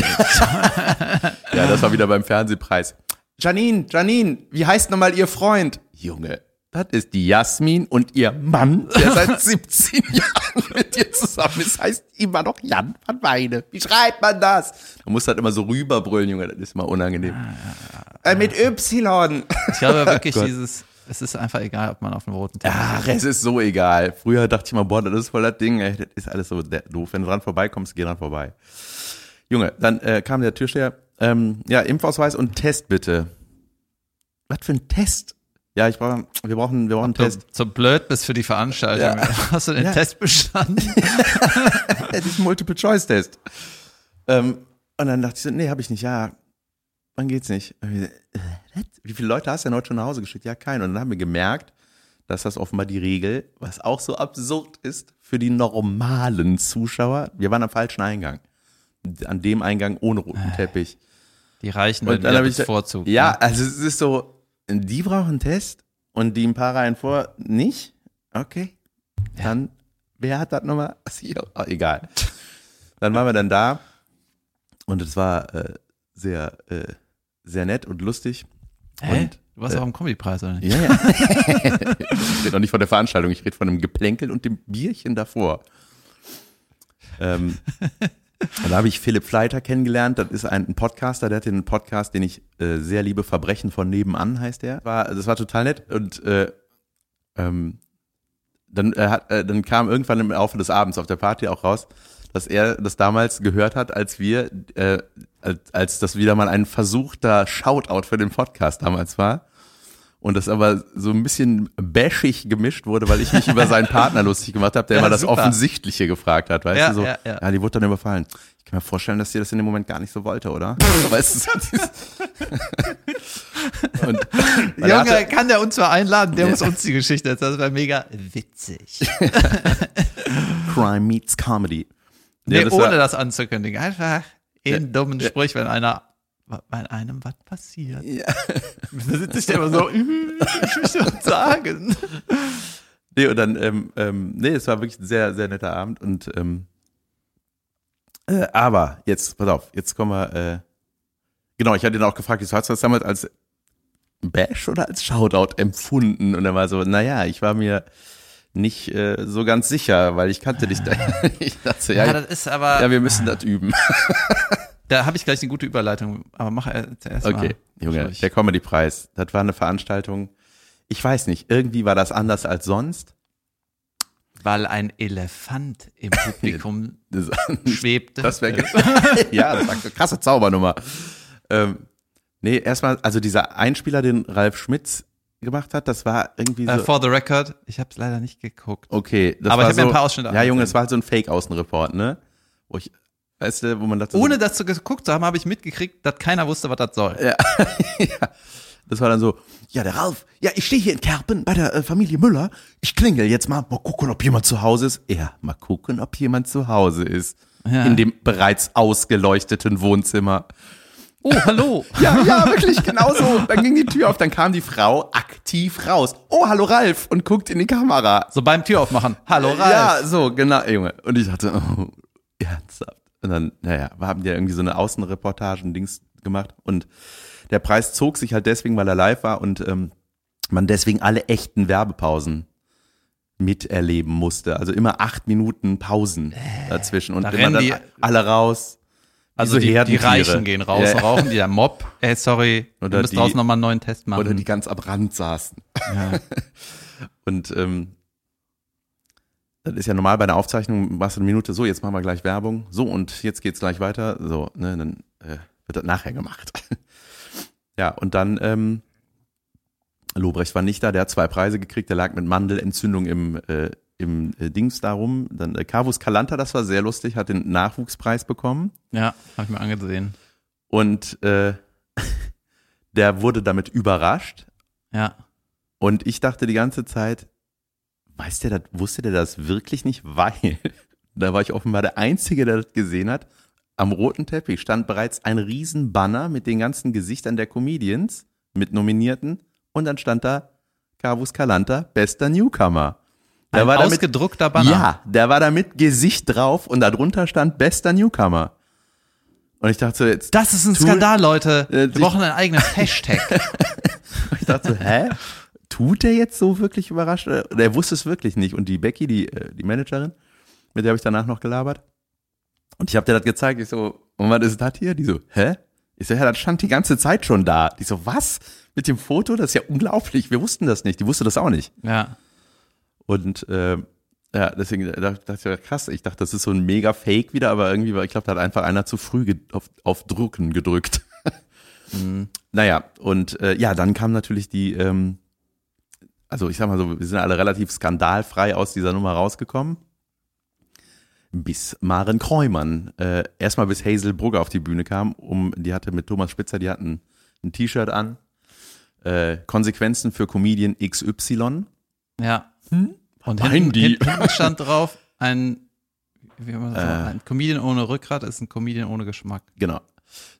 Speaker 1: Ja, das war wieder beim Fernsehpreis. Janine, Janine, wie heißt nochmal Ihr Freund? Junge, das ist die Jasmin und ihr Mann, der seit <laughs> 17 Jahren mit dir zusammen ist, heißt immer noch Jan van Weine. Wie schreibt man das? Man muss halt immer so rüberbrüllen, Junge, das ist mal unangenehm. Äh, mit Y.
Speaker 2: Ich glaube wirklich <laughs> dieses, es ist einfach egal, ob man auf dem roten Teppich
Speaker 1: Ach, es ist so egal. Früher dachte ich mal, boah, das ist voll das Ding, ey, das ist alles so doof. Wenn du dran vorbeikommst, geh dran vorbei. Junge, dann äh, kam der Türsteher, ähm, ja, Impfausweis und Test bitte. Was für ein Test? Ja, ich brauche, wir brauchen, wir brauchen einen Test.
Speaker 2: So, blöd bist für die Veranstaltung. <laughs> Hast du den
Speaker 1: Ja.
Speaker 2: Test bestanden? <laughs>
Speaker 1: Ja, diesen Multiple-Choice-Test. Ähm, und dann dachte ich so, nee, habe ich nicht. Ja, wann geht's nicht? Äh? Wie viele Leute hast du denn heute schon nach Hause geschickt? Ja, keinen. Und dann haben wir gemerkt, dass das offenbar die Regel, was auch so absurd ist, für die normalen Zuschauer. Wir waren am falschen Eingang. An dem Eingang ohne roten Teppich.
Speaker 2: Die Reichen
Speaker 1: Und dann habe ich
Speaker 2: bevorzugt.
Speaker 1: Ja,
Speaker 2: ne?
Speaker 1: also es ist so, die brauchen einen Test und die ein paar Reihen vor nicht. Okay. Dann, wer hat das nochmal? <laughs> Ah, egal. Dann waren wir dann da und es war äh, sehr, äh, sehr nett und lustig.
Speaker 2: Hä?
Speaker 1: Und,
Speaker 2: Du warst
Speaker 1: äh,
Speaker 2: auch am Comedy-Preis, oder nicht?
Speaker 1: ja, ja. <laughs> ich rede noch nicht von der Veranstaltung, ich rede von dem Geplänkel und dem Bierchen davor. Ähm, da habe ich Philipp Fleiter kennengelernt. Das ist ein, ein Podcaster, der hat den Podcast, den ich äh, sehr liebe, Verbrechen von nebenan heißt der. War, das war total nett und äh, ähm, dann, äh, hat, äh, dann kam irgendwann im Laufe des Abends auf der Party auch raus, dass er das damals gehört hat, als wir, äh, als, als das wieder mal ein versuchter Shoutout für den Podcast damals war. Und das aber so ein bisschen bashig gemischt wurde, weil ich mich <laughs> über seinen Partner lustig gemacht habe, der
Speaker 2: Ja,
Speaker 1: immer das
Speaker 2: super.
Speaker 1: Offensichtliche gefragt hat, weißt
Speaker 2: Ja,
Speaker 1: du so.
Speaker 2: ja, ja.
Speaker 1: die wurde dann überfallen. Ich kann mir vorstellen, dass sie das in dem Moment gar nicht so wollte, oder? <laughs> weißt du, <laughs> Und
Speaker 2: Junge,
Speaker 1: hatte,
Speaker 2: kann der uns mal einladen? Der
Speaker 1: Ja.
Speaker 2: muss uns die Geschichte erzählen. Das wäre mega witzig.
Speaker 1: Crime meets Comedy.
Speaker 2: Nee,
Speaker 1: das
Speaker 2: ohne
Speaker 1: war-
Speaker 2: das anzukündigen. Einfach in dummen Sprüch, wenn einer, wenn einem was passiert.
Speaker 1: Ja. <laughs>
Speaker 2: Da sitze ich da immer so, <laughs> "Mhm, ich möchte was sagen.
Speaker 1: Nee, und dann, ähm, ähm, nee, es war wirklich ein sehr, sehr netter Abend und ähm, äh, aber jetzt, pass auf, jetzt kommen wir, äh, genau, ich hatte ihn auch gefragt, wieso hast du das damals als Bash oder als Shoutout empfunden? Und er war so, naja, ich war mir nicht äh, so ganz sicher, weil ich kannte dich da. <laughs> ich dachte, ja,
Speaker 2: Ja,
Speaker 1: ja,
Speaker 2: das ist aber,
Speaker 1: wir müssen das üben. <laughs>
Speaker 2: da habe ich gleich eine gute Überleitung. Aber mach er- zuerst mal.
Speaker 1: Okay, Junge, der Comedy-Preis, das war eine Veranstaltung, ich weiß nicht, irgendwie war das anders als sonst.
Speaker 2: Weil ein Elefant im <laughs> Publikum
Speaker 1: Das,
Speaker 2: schwebte.
Speaker 1: Das wäre ja, das war eine krasse Zaubernummer. Ähm, nee, erstmal, also dieser Einspieler, den Ralf Schmitz gemacht hat, das war irgendwie so.
Speaker 2: äh, for the record, ich habe es leider nicht geguckt.
Speaker 1: okay, das
Speaker 2: Aber
Speaker 1: war
Speaker 2: ich hab mir
Speaker 1: so,
Speaker 2: ein paar Ausschnitte
Speaker 1: Ja, Junge, es war halt so ein Fake-Außenreport, ne? Wo ich, weißt du, wo man dachte,
Speaker 2: Ohne das zu geguckt zu haben, habe ich mitgekriegt, dass keiner wusste, was das soll. <laughs>
Speaker 1: ja, das war dann so, ja, der Ralf, ja, ich stehe hier in Kerpen bei der äh, Familie Müller. Ich klingel jetzt mal, mal gucken, ob jemand zu Hause ist. Ja, mal gucken, ob jemand zu Hause ist.
Speaker 2: Ja.
Speaker 1: In dem bereits ausgeleuchteten Wohnzimmer.
Speaker 2: Oh, hallo. <laughs>
Speaker 1: Ja, ja, wirklich, genau so. Dann ging die Tür auf, dann kam die Frau aktiv raus. Oh, hallo Ralf und guckt in die Kamera.
Speaker 2: So beim Tür aufmachen. Hallo, Ralf.
Speaker 1: Ja, so, genau, Junge. Und ich dachte, oh, ernsthaft. Und dann, naja, wir haben ja irgendwie so eine Außenreportagen-Dings gemacht und der Preis zog sich halt deswegen, weil er live war und ähm, man deswegen alle echten Werbepausen miterleben musste. Also immer acht Minuten Pausen dazwischen und
Speaker 2: da
Speaker 1: immer dann
Speaker 2: die-
Speaker 1: alle raus.
Speaker 2: Also
Speaker 1: so
Speaker 2: die, die. Reichen gehen raus,
Speaker 1: Ja.
Speaker 2: rauchen die der Mob. Ey, sorry,
Speaker 1: Oder
Speaker 2: du musst
Speaker 1: die-
Speaker 2: draußen nochmal einen neuen Test machen.
Speaker 1: Oder die ganz am Rand saßen.
Speaker 2: ja. <laughs>
Speaker 1: Und ähm, das ist ja normal bei einer Aufzeichnung, machst du eine Minute, so, jetzt machen wir gleich Werbung, so und jetzt geht's gleich weiter, so, ne, dann äh, wird das nachher gemacht. <laughs> ja, und dann, ähm, Lobrecht war nicht da, der hat zwei Preise gekriegt, der lag mit Mandelentzündung im, äh, im äh, Dings darum. Dann äh, Carvus Calanta, das war sehr lustig, hat den Nachwuchspreis bekommen.
Speaker 2: Ja, habe ich mir angesehen.
Speaker 1: Und äh, <laughs> der wurde damit überrascht.
Speaker 2: Ja.
Speaker 1: Und ich dachte die ganze Zeit, weiß der das, wusste der das wirklich nicht? Weil, <laughs> da war ich offenbar der Einzige, der das gesehen hat. Am roten Teppich stand bereits ein Riesenbanner mit den ganzen Gesichtern der Comedians, mit Nominierten. Und dann stand da Carvus Calanta, bester Newcomer. Der
Speaker 2: Ein
Speaker 1: war damit,
Speaker 2: ausgedruckter Banner.
Speaker 1: ja, der war da mit Gesicht drauf und darunter stand bester Newcomer. Und ich dachte so, jetzt,
Speaker 2: Das ist ein
Speaker 1: Tu-
Speaker 2: Skandal, Leute.
Speaker 1: Äh,
Speaker 2: Wir
Speaker 1: ich-
Speaker 2: brauchen ein eigenes <laughs> Hashtag.
Speaker 1: ich dachte so, hä? Tut der jetzt so wirklich überrascht? Oder- Der wusste es wirklich nicht. Und die Becky, die, äh, die Managerin, mit der habe ich danach noch gelabert. Und ich habe dir das gezeigt. Ich so, und was ist das hier? Die so, hä? Ich so, ja, das stand die ganze Zeit schon da. Die so, was? Mit dem Foto? Das ist ja unglaublich. Wir wussten das nicht. Die wusste das auch nicht.
Speaker 2: ja.
Speaker 1: Und äh, ja, deswegen da dachte ich, ja, krass, ich dachte, das ist so ein mega Fake wieder, aber irgendwie, war ich glaube, da hat einfach einer zu früh auf, auf Drucken gedrückt. <laughs> Naja, und äh, ja, dann kam natürlich die, ähm, also ich sag mal so, wir sind alle relativ skandalfrei aus dieser Nummer rausgekommen. Bis Maren Kreumann, äh, erstmal bis Hazel Brugger auf die Bühne kam, um, die hatte mit Thomas Spitzer, die hatten ein T-Shirt an, äh, Konsequenzen für Comedian XY.
Speaker 2: Ja.
Speaker 1: Hm?
Speaker 2: Und hinten,
Speaker 1: die?
Speaker 2: hinten stand drauf, ein, wie haben wir das
Speaker 1: Äh.
Speaker 2: ein Comedian ohne Rückgrat ist ein Comedian ohne Geschmack.
Speaker 1: Genau.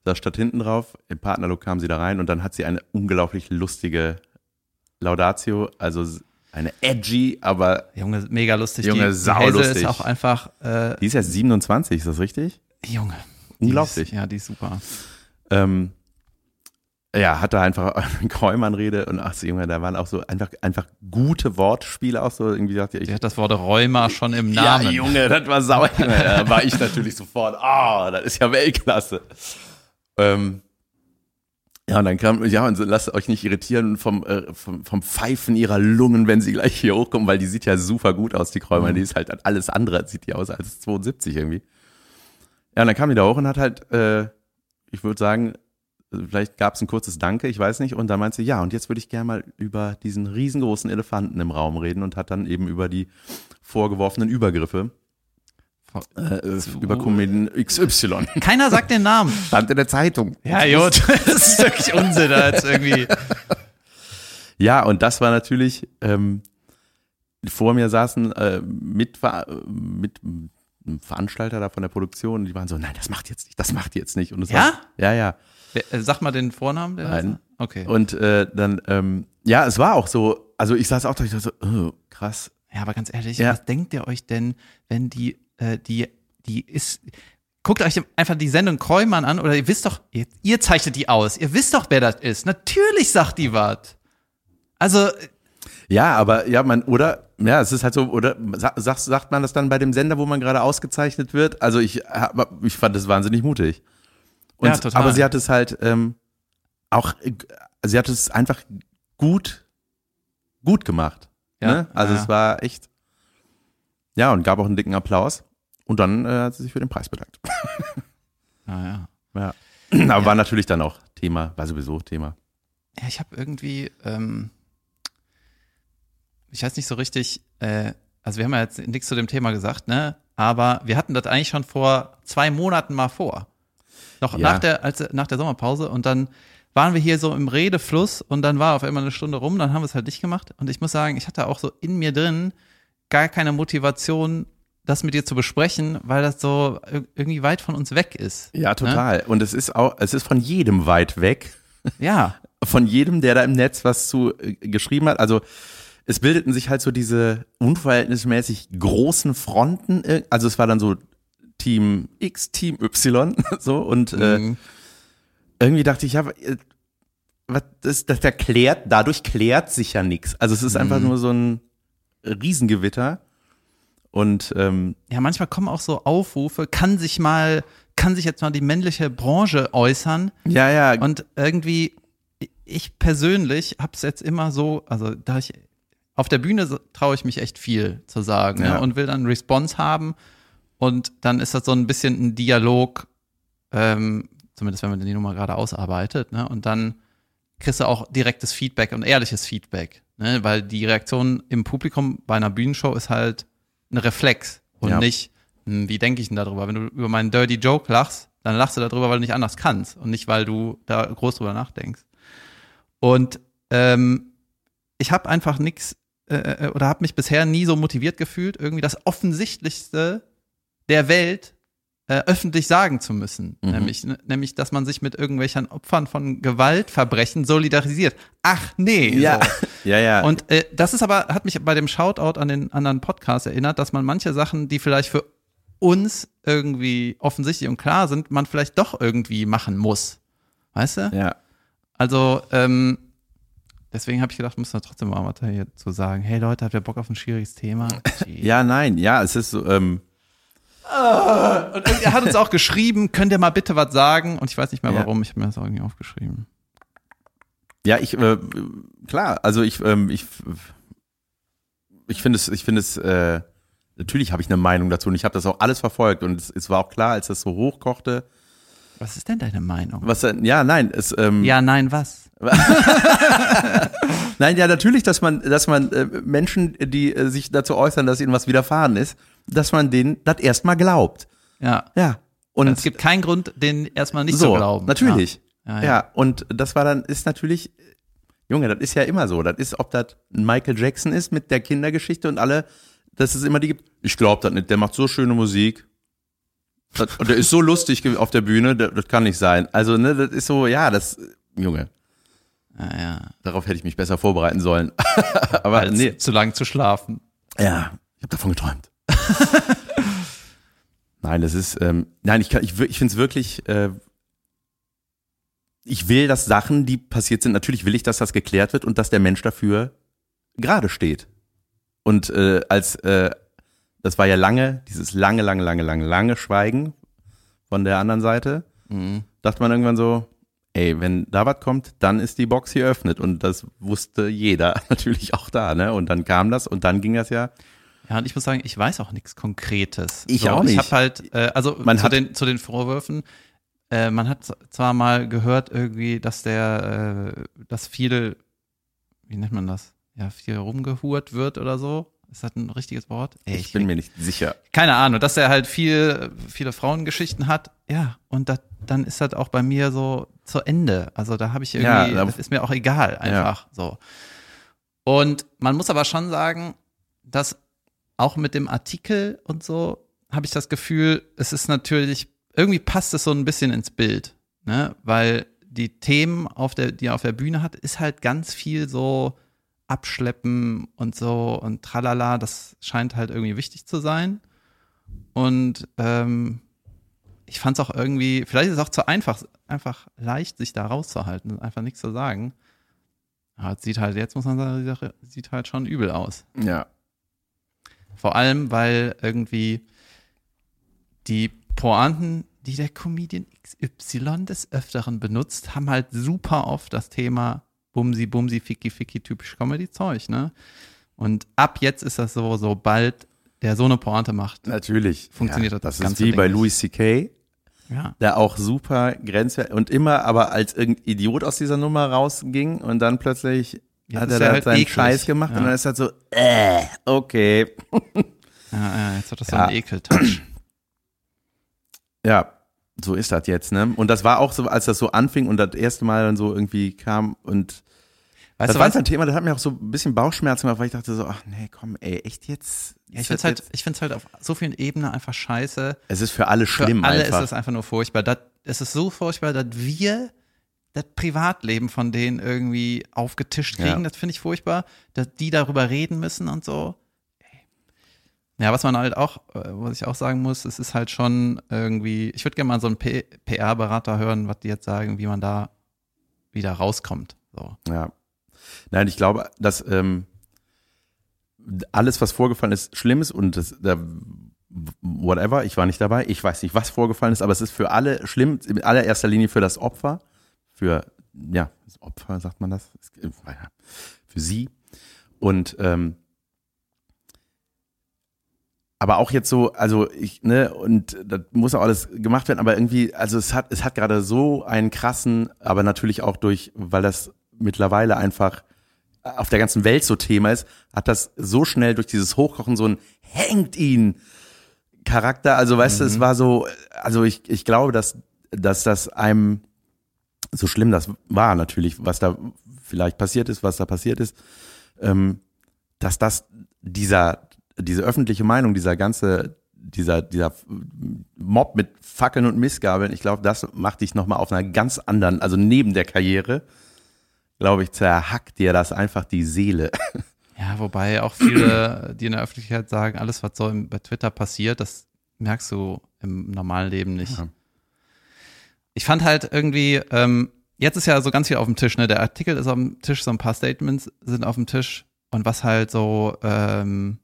Speaker 1: Da stand hinten drauf, im Partnerlook kam sie da rein und dann hat sie eine unglaublich lustige Laudatio, also eine edgy, aber
Speaker 2: Junge, mega lustig.
Speaker 1: Junge,
Speaker 2: die, die
Speaker 1: saulustig.
Speaker 2: Hazel ist auch einfach, äh,
Speaker 1: die ist erst 27, ist das richtig?
Speaker 2: Junge. die
Speaker 1: Unglaublich.
Speaker 2: Ist, ja, die ist super.
Speaker 1: Ähm, ja, hatte einfach <laughs> eine Kräumann-Rede und ach, Junge, da waren auch so einfach, einfach gute Wortspiele auch so, irgendwie dachte ich,
Speaker 2: Die hat das Wort Rheuma schon im Namen.
Speaker 1: Ja, Junge, das war sauer. <laughs> da war ich natürlich sofort, ah, das ist ja Weltklasse. Ähm, ja, und dann kam, ja, und so, lasst euch nicht irritieren vom, äh, vom, vom Pfeifen ihrer Lungen, wenn sie gleich hier hochkommen, weil die sieht ja super gut aus, die Kräumer. Die ist halt alles andere, sieht die aus als 72 irgendwie. Ja, und dann kam die da hoch und hat halt, äh, ich würde sagen, vielleicht gab es ein kurzes Danke, ich weiß nicht. Und dann meinte sie, ja, und jetzt würde ich gerne mal über diesen riesengroßen Elefanten im Raum reden und hat dann eben über die vorgeworfenen Übergriffe äh, über Comedian XY. <laughs>
Speaker 2: Keiner sagt den Namen.
Speaker 1: Stand in der Zeitung.
Speaker 2: Ja, Jod, <laughs> das ist wirklich Unsinn, da jetzt irgendwie. <laughs>
Speaker 1: Ja, und das war natürlich, ähm, vor mir saßen äh, mit, mit einem Veranstalter da von der Produktion, die waren so, nein, das macht jetzt nicht, das macht jetzt nicht. Und es
Speaker 2: Ja?
Speaker 1: War, ja, ja.
Speaker 2: Äh, Sag mal den Vornamen. Der
Speaker 1: Nein.
Speaker 2: Okay.
Speaker 1: Und äh, dann, ähm, ja, es war auch so, also ich saß auch da, ich dachte so, oh, krass.
Speaker 2: Ja, aber ganz ehrlich,
Speaker 1: Ja.
Speaker 2: was denkt ihr euch denn, wenn die, äh, die, die ist, guckt euch einfach die Sendung Kräumann an oder ihr wisst doch, ihr, ihr zeichnet die aus, ihr wisst doch, wer das ist. Natürlich sagt die was. Also,
Speaker 1: Ja, aber ja, man, oder, ja, es ist halt so, oder sa- sagt, sagt man das dann bei dem Sender, wo man gerade ausgezeichnet wird? Also ich, ich fand das wahnsinnig mutig. Und,
Speaker 2: Ja, total.
Speaker 1: Aber sie hat es halt ähm, auch, äh, sie hat es einfach gut, gut gemacht.
Speaker 2: Ja,
Speaker 1: ne? Also
Speaker 2: ja.
Speaker 1: es war echt, ja, und gab auch einen dicken Applaus. Und dann äh, hat sie sich für den Preis bedankt.
Speaker 2: naja.
Speaker 1: Ja. <clears throat> Aber war natürlich dann auch Thema, war sowieso Thema.
Speaker 2: Ja, ich habe irgendwie, ähm, ich weiß nicht so richtig, äh, also wir haben ja jetzt nichts zu dem Thema gesagt, ne? Aber wir hatten das eigentlich schon vor zwei Monaten mal vor. Noch
Speaker 1: Ja.
Speaker 2: nach der, als, nach der Sommerpause und dann waren wir hier so im Redefluss und dann war auf einmal eine Stunde rum, dann haben wir es halt nicht gemacht. Und ich muss sagen, ich hatte auch so in mir drin gar keine Motivation, das mit dir zu besprechen, weil das so ir- irgendwie weit von uns weg ist.
Speaker 1: Ja, total. Und es ist auch, es ist von jedem weit weg.
Speaker 2: Ja, <laughs>
Speaker 1: von jedem, der da im Netz was zu äh, geschrieben hat. Also es bildeten sich halt so diese unverhältnismäßig großen Fronten. äh, Also es war dann so Team X, Team Y, <laughs> so und äh,
Speaker 2: Mhm.
Speaker 1: irgendwie dachte ich, ja, äh, was, das, das erklärt, dadurch klärt sich ja nichts. Also es ist einfach nur so ein Riesengewitter. Und ähm,
Speaker 2: Ja, manchmal kommen auch so Aufrufe, kann sich mal, kann sich jetzt mal die männliche Branche äußern.
Speaker 1: ja, ja,
Speaker 2: Und irgendwie, ich persönlich habe es jetzt immer so, also da ich auf der Bühne traue ich mich echt viel zu sagen
Speaker 1: Ja.
Speaker 2: ne? und will dann Response haben. Und dann ist das so ein bisschen ein Dialog, ähm, zumindest wenn man die Nummer gerade ausarbeitet. Ne? Und dann kriegst du auch direktes Feedback und ehrliches Feedback. Ne? Weil die Reaktion im Publikum bei einer Bühnenshow ist halt ein Reflex und
Speaker 1: Ja.
Speaker 2: nicht, hm, wie denke ich denn darüber? Wenn du über meinen Dirty Joke lachst, dann lachst du darüber, weil du nicht anders kannst und nicht, weil du da groß drüber nachdenkst. Und ähm, ich habe einfach nix äh, äh, oder habe mich bisher nie so motiviert gefühlt, irgendwie das Offensichtlichste der Welt äh, öffentlich sagen zu müssen.
Speaker 1: Mhm.
Speaker 2: Nämlich, ne, nämlich, dass man sich mit irgendwelchen Opfern von Gewaltverbrechen solidarisiert. Ach nee.
Speaker 1: Ja,
Speaker 2: So. <laughs>
Speaker 1: ja, ja.
Speaker 2: Und äh, das ist aber, hat mich bei dem Shoutout an den anderen Podcast erinnert, dass man manche Sachen, die vielleicht für uns irgendwie offensichtlich und klar sind, man vielleicht doch irgendwie machen muss. Weißt du?
Speaker 1: ja.
Speaker 2: Also, ähm, deswegen habe ich gedacht, müssen wir trotzdem mal was hier zu sagen. Hey Leute, habt ihr Bock auf ein schwieriges Thema? <laughs>
Speaker 1: Ja, nein, ja, es ist so, ähm,
Speaker 2: Und er hat uns auch geschrieben, könnt ihr mal bitte was sagen? Und ich weiß nicht mehr
Speaker 1: Ja.
Speaker 2: warum, ich habe mir das auch irgendwie aufgeschrieben.
Speaker 1: ja, ich, äh, klar, also ich, ähm, ich, ich finde es, ich finde es, äh, natürlich habe ich eine Meinung dazu und ich habe das auch alles verfolgt und es, es war auch klar, als das so hochkochte,
Speaker 2: Was ist denn deine Meinung?
Speaker 1: was, dann- ja, nein, es, ähm,
Speaker 2: Ja, nein, was? <laughs>
Speaker 1: Nein, ja, natürlich, dass man, dass man äh, Menschen, die äh, sich dazu äußern, dass ihnen was widerfahren ist, dass man denen das erstmal glaubt.
Speaker 2: Ja.
Speaker 1: Ja. Und
Speaker 2: es gibt keinen Grund, den erstmal nicht
Speaker 1: so,
Speaker 2: zu glauben.
Speaker 1: natürlich.
Speaker 2: Ja.
Speaker 1: Ja,
Speaker 2: Ja, ja.
Speaker 1: und das war dann, ist natürlich, Junge, das ist ja immer so. Das ist, ob das Michael Jackson ist mit der Kindergeschichte und alle, dass es immer die gibt. Ich glaube das nicht, der macht so schöne Musik. Das, und der ist so lustig auf der Bühne, das, das kann nicht sein. Also, ne, das ist so, ja, das, Junge,
Speaker 2: Ja, ja.
Speaker 1: darauf hätte ich mich besser vorbereiten sollen. <laughs> Aber
Speaker 2: Als
Speaker 1: nee.
Speaker 2: zu lang zu schlafen.
Speaker 1: Ja, ich habe davon geträumt. <laughs> nein, das ist, ähm, nein, ich, kann- ich, ich finde es wirklich, äh, ich will, dass Sachen, die passiert sind, natürlich will ich, dass das geklärt wird und dass der Mensch dafür gerade steht. Und äh, als, äh, das war ja lange, dieses lange, lange, lange, lange, lange Schweigen von der anderen Seite,
Speaker 2: Mhm.
Speaker 1: dachte man irgendwann so, ey, wenn da was kommt, dann ist die Box hier öffnet. Und das wusste jeder <laughs> natürlich auch da, ne? Und dann kam das und dann ging das ja
Speaker 2: Ja, und ich muss sagen, ich weiß auch nichts Konkretes.
Speaker 1: Ich auch nicht.
Speaker 2: Ich habe halt, äh, also
Speaker 1: Man
Speaker 2: zu,
Speaker 1: hat-
Speaker 2: den, zu den Vorwürfen, äh, man hat zwar mal gehört irgendwie, dass der, äh, dass viel, wie nennt man das? Ja, viel rumgehurt wird oder so. Ist das ein richtiges Wort? Ey,
Speaker 1: Ich bin mir nicht sicher.
Speaker 2: keine Ahnung, dass er halt viel, viele Frauengeschichten hat. Ja, und das, dann ist das auch bei mir so zu Ende. Also da habe ich irgendwie,
Speaker 1: Ja, da-
Speaker 2: das ist mir auch egal, einfach so. Und man muss aber schon sagen, dass auch mit dem Artikel und so habe ich das Gefühl, es ist natürlich, irgendwie passt es so ein bisschen ins Bild, ne? Weil die Themen, auf der, die er auf der Bühne hat, ist halt ganz viel so abschleppen und so und tralala, das scheint halt irgendwie wichtig zu sein. Und ähm, ich fand es auch irgendwie, vielleicht ist es auch zu einfach, einfach leicht, sich da rauszuhalten und einfach nichts zu sagen. Aber es sieht halt, jetzt muss man sagen, die Sache sieht halt schon übel aus.
Speaker 1: Ja.
Speaker 2: Vor allem, weil irgendwie die Pointen, die der Comedian XY des Öfteren benutzt, haben halt super oft das Thema Bumsi, Bumsi, Ficky, Ficky, typisch Comedy-Zeug, ne? Und ab jetzt ist das so, sobald der so eine Pointe macht,
Speaker 1: Natürlich.
Speaker 2: Funktioniert
Speaker 1: ja,
Speaker 2: das
Speaker 1: Das ist wie bei. Louis C.K.,
Speaker 2: ja.
Speaker 1: der auch super grenzwertig und immer aber als irgendein Idiot aus dieser Nummer rausging und dann plötzlich
Speaker 2: Jetzt
Speaker 1: hat er
Speaker 2: er
Speaker 1: da
Speaker 2: halt
Speaker 1: seinen
Speaker 2: eklig.
Speaker 1: Scheiß gemacht
Speaker 2: Ja.
Speaker 1: und dann ist halt so, äh, okay.
Speaker 2: Ja, ja, jetzt hat das so
Speaker 1: Ja.
Speaker 2: einen Ekeltouch.
Speaker 1: Ja, so ist das jetzt, ne? Und das war auch so, als das so anfing und das erste Mal dann so irgendwie kam und
Speaker 2: Weißt
Speaker 1: das
Speaker 2: du
Speaker 1: war
Speaker 2: was?
Speaker 1: so ein Thema, das hat mir auch so ein bisschen Bauchschmerzen gemacht, weil ich dachte so, ach nee, komm, ey, echt jetzt?
Speaker 2: Ja, ich finde halt,
Speaker 1: jetzt-
Speaker 2: ich find's halt auf so vielen Ebenen einfach scheiße.
Speaker 1: es ist für alle
Speaker 2: Für
Speaker 1: schlimm
Speaker 2: alle
Speaker 1: einfach.
Speaker 2: ist es einfach nur furchtbar. Das, es ist so furchtbar, dass wir das Privatleben von denen irgendwie aufgetischt kriegen.
Speaker 1: Ja.
Speaker 2: Das finde ich furchtbar, dass die darüber reden müssen und so. Ja, was man halt auch, äh, was ich auch sagen muss, es ist halt schon irgendwie, ich würde gerne mal so einen PR-Berater hören, was die jetzt sagen, wie man da wieder rauskommt. So.
Speaker 1: Ja. Nein, ich glaube, dass ähm, alles, was vorgefallen ist, schlimm ist und das, da, whatever, ich war nicht dabei, ich weiß nicht, was vorgefallen ist, aber es ist für alle schlimm, in allererster Linie für das Opfer, für, ja, das Opfer, sagt man das, äh, für sie. Und ähm, aber auch jetzt so, also ich, ne, und das muss auch alles gemacht werden, aber irgendwie, also es hat, es hat gerade so einen krassen, aber natürlich auch durch, weil das mittlerweile einfach auf der ganzen Welt so Thema ist, hat das so schnell durch dieses Hochkochen so ein hängt ihn Charakter. Also weißt du, es war so, also ich, ich glaube, dass, dass das einem so schlimm das war natürlich, was da vielleicht passiert ist, was da passiert ist, ähm, dass das dieser, diese öffentliche Meinung, dieser ganze, dieser, dieser Mob mit Fackeln und Missgabeln, ich glaube, das macht dich nochmal auf einer ganz anderen, also neben der Karriere, glaube ich, zerhackt dir das einfach die Seele. <laughs>
Speaker 2: Ja, wobei auch viele, die in der Öffentlichkeit sagen, alles, was so bei Twitter passiert, das merkst du im normalen Leben nicht.
Speaker 1: Ja.
Speaker 2: Ich fand halt irgendwie, ähm, jetzt ist ja so ganz viel auf dem Tisch, ne? Der Artikel ist auf dem Tisch, so ein paar Statements sind auf dem Tisch und was halt so, ähm,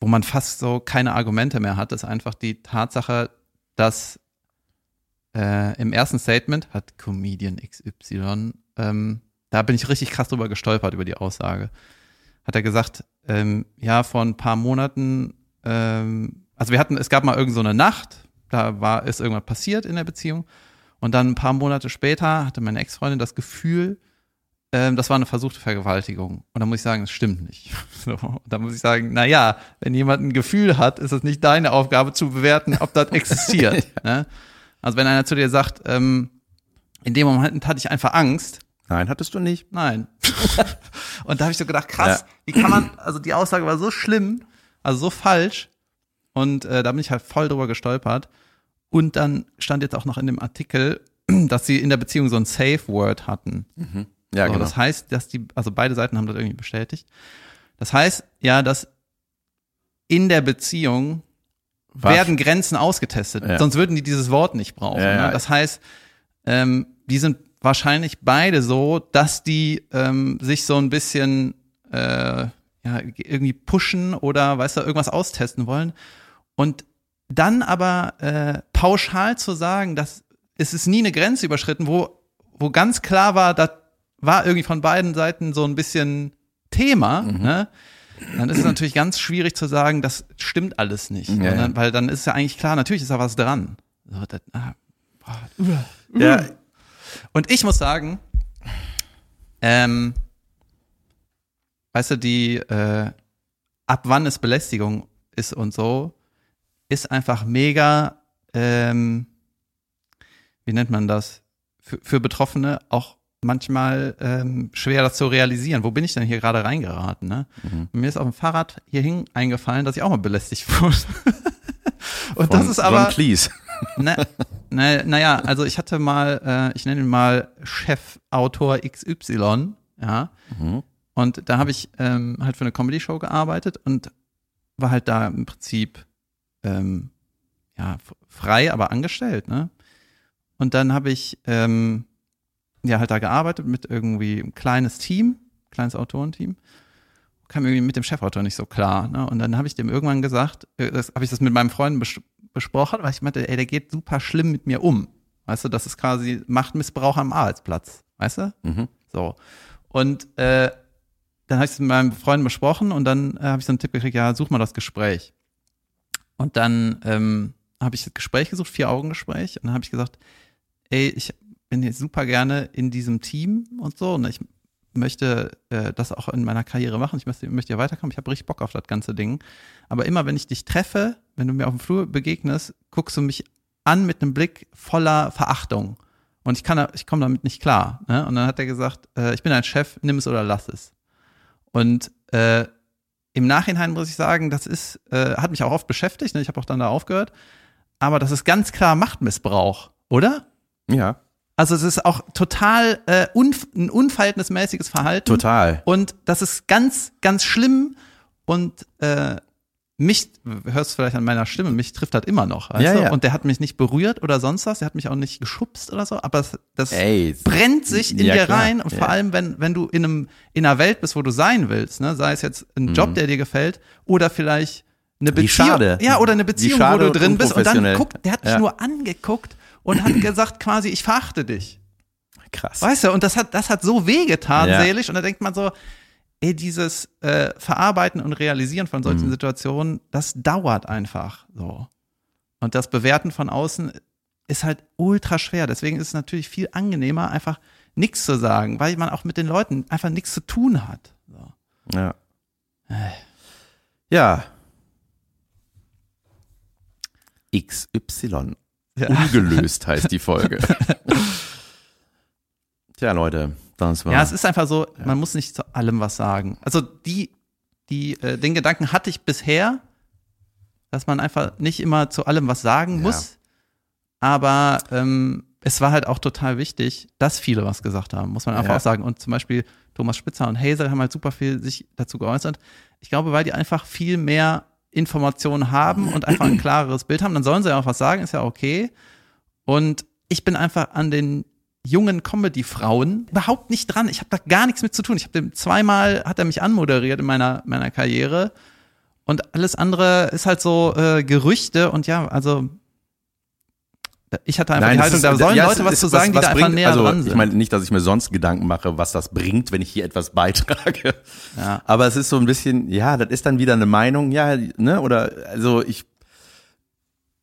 Speaker 2: wo man fast so keine Argumente mehr hat, ist einfach die Tatsache, dass äh, im ersten Statement hat Comedian XY, ähm, da bin ich richtig krass drüber gestolpert über die Aussage. Hat er gesagt, ähm, ja, vor ein paar Monaten, ähm, also wir hatten, es gab mal irgend so eine Nacht, da war, ist irgendwas passiert in der Beziehung. Und dann ein paar Monate später hatte meine Ex-Freundin das Gefühl, ähm, das war eine versuchte Vergewaltigung. Und da muss ich sagen, es stimmt nicht. <laughs> So, da muss ich sagen, na ja, wenn jemand ein Gefühl hat, ist es nicht deine Aufgabe zu bewerten, ob das existiert. <laughs> ne? Also wenn einer zu dir sagt, ähm, in dem Moment hatte ich einfach Angst,
Speaker 1: Nein, hattest du nicht.
Speaker 2: Nein. <laughs> und da habe ich so gedacht, krass,
Speaker 1: Ja.
Speaker 2: wie kann man, also die Aussage war so schlimm, also so falsch. Und äh, da bin ich halt voll drüber gestolpert. Und dann stand jetzt auch noch in dem Artikel, <clears throat> dass sie in der Beziehung so ein Safe Word hatten.
Speaker 1: Ja,
Speaker 2: so,
Speaker 1: genau.
Speaker 2: Das heißt, dass die, also beide Seiten haben das irgendwie bestätigt. Das heißt ja, dass in der Beziehung
Speaker 1: Was?
Speaker 2: werden Grenzen ausgetestet.
Speaker 1: Ja.
Speaker 2: Sonst würden die dieses Wort nicht brauchen.
Speaker 1: Ja, ja.
Speaker 2: Ne? Das heißt, ähm, die sind wahrscheinlich beide so, dass die ähm, sich so ein bisschen äh, ja, irgendwie pushen oder weißt du, irgendwas austesten wollen. Und dann aber äh, pauschal zu sagen, dass es ist nie eine Grenze überschritten, wo, wo ganz klar war, das war irgendwie von beiden Seiten so ein bisschen Thema,
Speaker 1: Mhm.
Speaker 2: ne? dann ist es natürlich ganz schwierig zu sagen, das stimmt alles nicht.
Speaker 1: Ja,
Speaker 2: Und dann, weil dann ist ja eigentlich klar, natürlich ist da was dran. So, das, ah, boah,
Speaker 1: Ja,
Speaker 2: und ich muss sagen, ähm, weißt du, die, äh, ab wann es Belästigung ist und so, ist einfach mega, ähm, wie nennt man das, für, für Betroffene auch manchmal ähm, schwer das zu realisieren. Wo bin ich denn hier gerade reingeraten? Ne? Mir ist auf dem Fahrrad hierhin eingefallen, dass ich auch mal belästigt <laughs> wurde. und das
Speaker 1: von
Speaker 2: ist aber
Speaker 1: John Cleese.
Speaker 2: na, na, naja, also ich hatte mal, äh, ich nenne ihn mal Chefautor XY, ja.
Speaker 1: Mhm.
Speaker 2: Und da habe ich ähm, halt für eine Comedy-Show gearbeitet und war halt da im Prinzip ähm, ja frei, aber angestellt, ne? Und dann habe ich ähm, ja halt da gearbeitet mit irgendwie ein kleines Team, kleines Autorenteam. Kam irgendwie mit dem Chefautor nicht so klar, ne? Und dann habe ich dem irgendwann gesagt, äh, das habe ich das mit meinem Freund bes besprochen, weil ich meinte, ey, der geht super schlimm mit mir um. Weißt du, das ist quasi Machtmissbrauch am Arbeitsplatz, weißt du?
Speaker 1: Mhm.
Speaker 2: So. Und äh, dann habe ich es mit meinem Freund besprochen und dann äh, habe ich so einen Tipp gekriegt, ja, such mal das Gespräch. Und dann ähm, habe ich das Gespräch gesucht, vier Augen Gespräch, und dann habe ich gesagt, ey, ich bin jetzt super gerne in diesem Team und so, und ich möchte äh, das auch in meiner Karriere machen. Ich möchte, möchte ja weiterkommen. Ich habe richtig Bock auf das ganze Ding. Aber immer, wenn ich dich treffe, wenn du mir auf dem Flur begegnest, guckst du mich an mit einem Blick voller Verachtung. Und ich kann, ich komme damit nicht klar. Ne? Und dann hat er gesagt, äh, ich bin ein Chef, nimm es oder lass es. Und äh, im Nachhinein muss ich sagen, das ist, äh, hat mich auch oft beschäftigt. Ne? Ich habe auch dann da aufgehört. Aber das ist ganz klar Machtmissbrauch, oder?
Speaker 1: Ja,
Speaker 2: Also es ist auch total äh, unf ein unverhältnismäßiges Verhalten.
Speaker 1: total.
Speaker 2: Und das ist ganz, ganz schlimm. Und äh, mich, hörst du vielleicht an meiner Stimme, mich trifft das immer noch. Weißt
Speaker 1: Ja,
Speaker 2: du?
Speaker 1: ja.
Speaker 2: Und der hat mich nicht berührt oder sonst was, der hat mich auch nicht geschubst oder so, aber das, das
Speaker 1: Ey,
Speaker 2: brennt sich in
Speaker 1: Ja,
Speaker 2: dir
Speaker 1: klar.
Speaker 2: rein. Und vor allem, wenn, wenn du in einem, in einer Welt bist, wo du sein willst, ne? sei es jetzt ein
Speaker 1: Mhm.
Speaker 2: Job, der dir gefällt, oder vielleicht eine Beziehung. Ja, oder eine Beziehung, wo du
Speaker 1: und
Speaker 2: drin bist. Und dann guckt, der hat dich nur angeguckt und hat <clears throat> gesagt quasi, ich verachte dich.
Speaker 1: krass.
Speaker 2: Weißt du, und das hat, das hat so wehgetan,
Speaker 1: Ja.
Speaker 2: seelisch. Und da denkt man so, ey, dieses äh, Verarbeiten und Realisieren von solchen
Speaker 1: Mhm.
Speaker 2: Situationen, das dauert einfach so. Und das Bewerten von außen ist halt ultra schwer. Deswegen ist es natürlich viel angenehmer, einfach nichts zu sagen, weil man auch mit den Leuten einfach nichts zu tun hat. So.
Speaker 1: Ja. Ja. XY.
Speaker 2: Ja.
Speaker 1: Ungelöst heißt die Folge. <laughs> Tja, Leute, das war.
Speaker 2: Ja, es ist einfach so, man muss nicht zu allem was sagen. Also die, die, äh, den Gedanken hatte ich bisher, dass man einfach nicht immer zu allem was sagen
Speaker 1: Ja.
Speaker 2: muss. Aber ähm, es war halt auch total wichtig, dass viele was gesagt haben, muss man einfach
Speaker 1: Ja.
Speaker 2: auch sagen. Und zum Beispiel Thomas Spitzer und Hazel haben halt super viel sich dazu geäußert. Ich glaube, weil die einfach viel mehr Informationen haben und einfach ein klareres Bild haben, dann sollen sie ja auch was sagen, ist ja okay. Und ich bin einfach an den jungen Comedy-Frauen überhaupt nicht dran. Ich habe da gar nichts mit zu tun. Ich habe dem zweimal hat er mich anmoderiert in meiner meiner Karriere und alles andere ist halt so äh, Gerüchte und ja, also ich hatte einfach die
Speaker 1: das
Speaker 2: Haltung,
Speaker 1: ist-
Speaker 2: da sollen
Speaker 1: ja,
Speaker 2: Leute
Speaker 1: es
Speaker 2: was
Speaker 1: ist-
Speaker 2: zu sagen, die da einfach
Speaker 1: bringt,
Speaker 2: näher
Speaker 1: also,
Speaker 2: dran sind.
Speaker 1: Ich meine nicht, dass ich mir sonst Gedanken mache, was das bringt, wenn ich hier etwas <laughs> beitrage.
Speaker 2: Ja.
Speaker 1: Aber es ist so ein bisschen, ja, das ist dann wieder eine Meinung, ja, ne, oder, also ich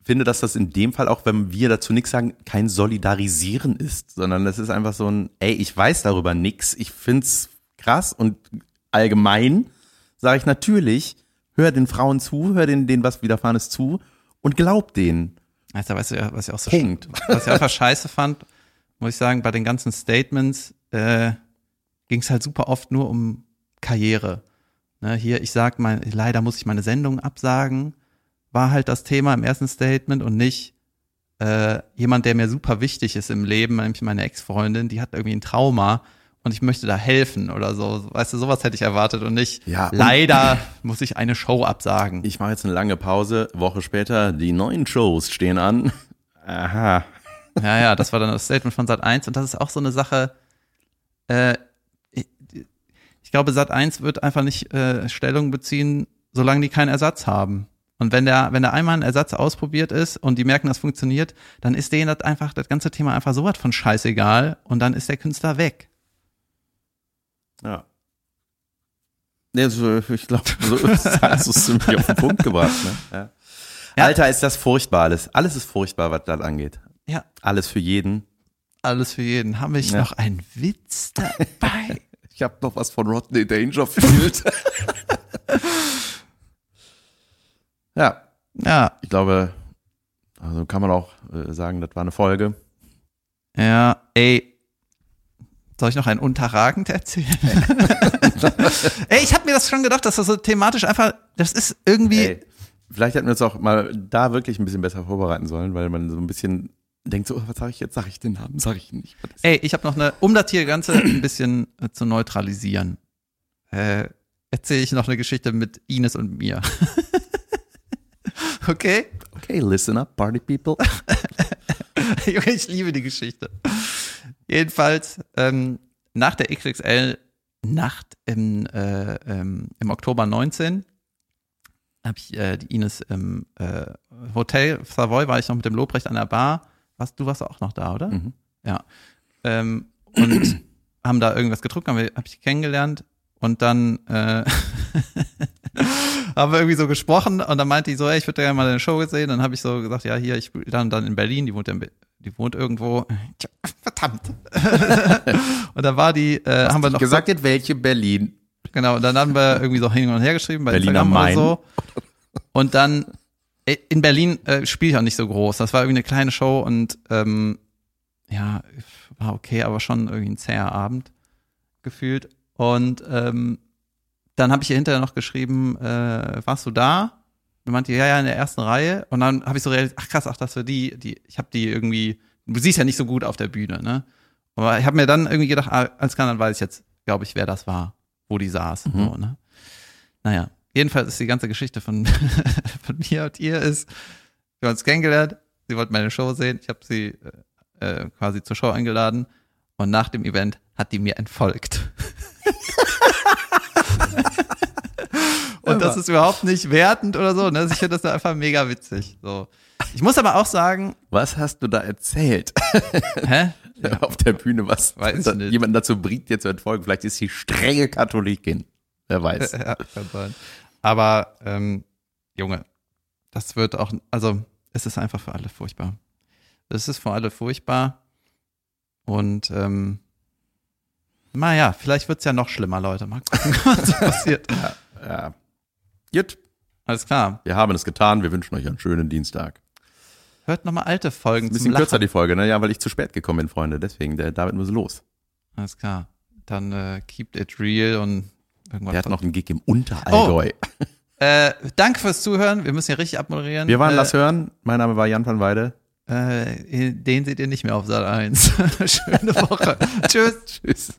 Speaker 1: finde, dass das in dem Fall auch, wenn wir dazu nichts sagen, kein Solidarisieren ist, sondern das ist einfach so ein, ey, ich weiß darüber nichts, ich find's krass und allgemein sage ich natürlich, hör den Frauen zu, hör den, denen was widerfahrenes zu und glaub denen.
Speaker 2: Du, weißt du, was ich auch so
Speaker 1: Punkt.
Speaker 2: was ich einfach scheiße fand, muss ich sagen, bei den ganzen Statements äh, ging es halt super oft nur um Karriere. Ne, hier, ich sag mal, leider muss ich meine Sendung absagen, war halt das Thema im ersten Statement und nicht äh, jemand, der mir super wichtig ist im Leben, nämlich meine Ex-Freundin, die hat irgendwie ein Trauma und ich möchte da helfen oder so. Weißt du, sowas hätte ich erwartet und nicht,
Speaker 1: Ja, und-
Speaker 2: leider muss ich eine Show absagen.
Speaker 1: Ich mache jetzt eine lange Pause, Woche später, die neuen Shows stehen an. Aha.
Speaker 2: Ja, ja, das war dann das Statement von Sat 1 und das ist auch so eine Sache. Äh, ich, ich glaube, Sat 1 wird einfach nicht äh, Stellung beziehen, solange die keinen Ersatz haben. Und wenn der, wenn der einmal ein Ersatz ausprobiert ist und die merken, das funktioniert, dann ist denen das einfach, das ganze Thema einfach so was von scheißegal und dann ist der Künstler weg.
Speaker 1: Ja. Ja, so, <laughs> ich glaube, so hast du es ziemlich auf den Punkt gebracht. Ne? Ja.
Speaker 2: Ja.
Speaker 1: Alter, ist das furchtbar alles. Alles ist furchtbar, was das angeht.
Speaker 2: Ja,
Speaker 1: Alles für jeden.
Speaker 2: alles für jeden. Haben wir
Speaker 1: Ja.
Speaker 2: noch einen Witz dabei? <laughs>
Speaker 1: Ich habe noch was von Rodney Dangerfield. <laughs> ja,
Speaker 2: ja,
Speaker 1: ich glaube, also kann man auch äh, sagen, das war eine Folge.
Speaker 2: ja, ey. Soll ich noch ein unterragend erzählen? <laughs> ey, ich habe mir das schon gedacht, dass das so thematisch einfach, das ist irgendwie,
Speaker 1: Ey, vielleicht hätten wir uns auch mal da wirklich ein bisschen besser vorbereiten sollen, weil man so ein bisschen denkt so, oh, was sage ich jetzt? Sage ich den Namen? Sage ich nicht? Was ist-
Speaker 2: Ey, ich habe noch eine, um das hier Ganze ein bisschen äh, zu neutralisieren, äh, erzähle ich noch eine Geschichte mit Ines und mir. <laughs> <laughs> okay?
Speaker 1: Okay, listen up, party people. <laughs>
Speaker 2: Ich liebe die Geschichte. Jedenfalls, ähm, nach der XXL-Nacht im, äh, ähm, im Oktober 19 habe ich äh, die Ines im äh, Hotel Savoy, war ich noch mit dem Lobrecht an der Bar. Was, du warst auch noch da, oder?
Speaker 1: Mhm.
Speaker 2: Ja. Ähm, und haben da irgendwas getrunken, haben wir, hab ich kennengelernt und dann äh, <laughs> haben wir irgendwie so gesprochen und dann meinte die so, ey, ich würde gerne mal deine Show sehen. Dann habe ich so gesagt, ja, hier, ich spiele dann, dann in Berlin, die wohnt, in, Be- die wohnt irgendwo. Tja, verdammt. <laughs> und da war die, äh, haben wir noch
Speaker 1: gesagt jetzt welche Berlin.
Speaker 2: Genau, und dann haben wir irgendwie so hin und her geschrieben bei
Speaker 1: Berliner
Speaker 2: Instagram
Speaker 1: Main.
Speaker 2: oder so. Und dann äh, in Berlin äh, spiele ich auch nicht so groß. Das war irgendwie eine kleine Show und ähm, ja, war okay, aber schon irgendwie ein zäher Abend gefühlt. Und ähm, dann habe ich ihr hinterher noch geschrieben, äh, warst du da? Und meinte, ja, ja, in der ersten Reihe. Und dann habe ich so realisiert, ach krass, ach, das für die, die, ich habe die irgendwie, du siehst ja nicht so gut auf der Bühne, ne? Aber ich habe mir dann irgendwie gedacht, ah, als kann, dann weiß ich jetzt, glaube ich, wer das war, wo die saß.
Speaker 1: Mhm.
Speaker 2: So, ne? Naja, jedenfalls ist die ganze Geschichte von, <laughs> von mir und ihr ist, wir haben uns kennengelernt, sie wollte meine Show sehen, ich habe sie äh, äh, quasi zur Show eingeladen und nach dem Event hat die mir entfolgt. <laughs> und das ist überhaupt nicht wertend oder so, ne? Ich finde das da einfach mega witzig. So. Ich muss aber auch sagen,
Speaker 1: Was hast du da erzählt? <laughs>
Speaker 2: hä?
Speaker 1: Auf der Bühne, was
Speaker 2: Weiß
Speaker 1: da-
Speaker 2: nicht.
Speaker 1: jemanden dazu bringt, dir zu entfolgen. Vielleicht ist sie strenge Katholikin. Wer weiß. <laughs>
Speaker 2: ja. Aber, ähm, Junge, das wird auch, also, es ist einfach für alle furchtbar. Es ist für alle furchtbar. Und, ähm, naja, vielleicht wird's ja noch schlimmer, Leute. Mal gucken, <laughs> was passiert.
Speaker 1: Ja. Gut,
Speaker 2: Alles klar.
Speaker 1: wir haben es getan. Wir wünschen euch einen schönen Dienstag.
Speaker 2: Hört nochmal alte Folgen
Speaker 1: Ein bisschen kürzer die Folge, ne? Ja, weil ich zu spät gekommen bin, Freunde. Deswegen, der David muss los.
Speaker 2: Alles klar. Dann äh, keep it real und irgendwann.
Speaker 1: Der hat noch einen Gig im Unterallgäu. <laughs>
Speaker 2: Äh, danke fürs Zuhören. Wir müssen hier richtig abmoderieren.
Speaker 1: Wir waren
Speaker 2: äh,
Speaker 1: Lass hören. Mein Name war Jan van Weide.
Speaker 2: Äh, den seht ihr nicht mehr auf Sat 1. <laughs> Schöne Woche. Tschüss.
Speaker 1: Tschüss.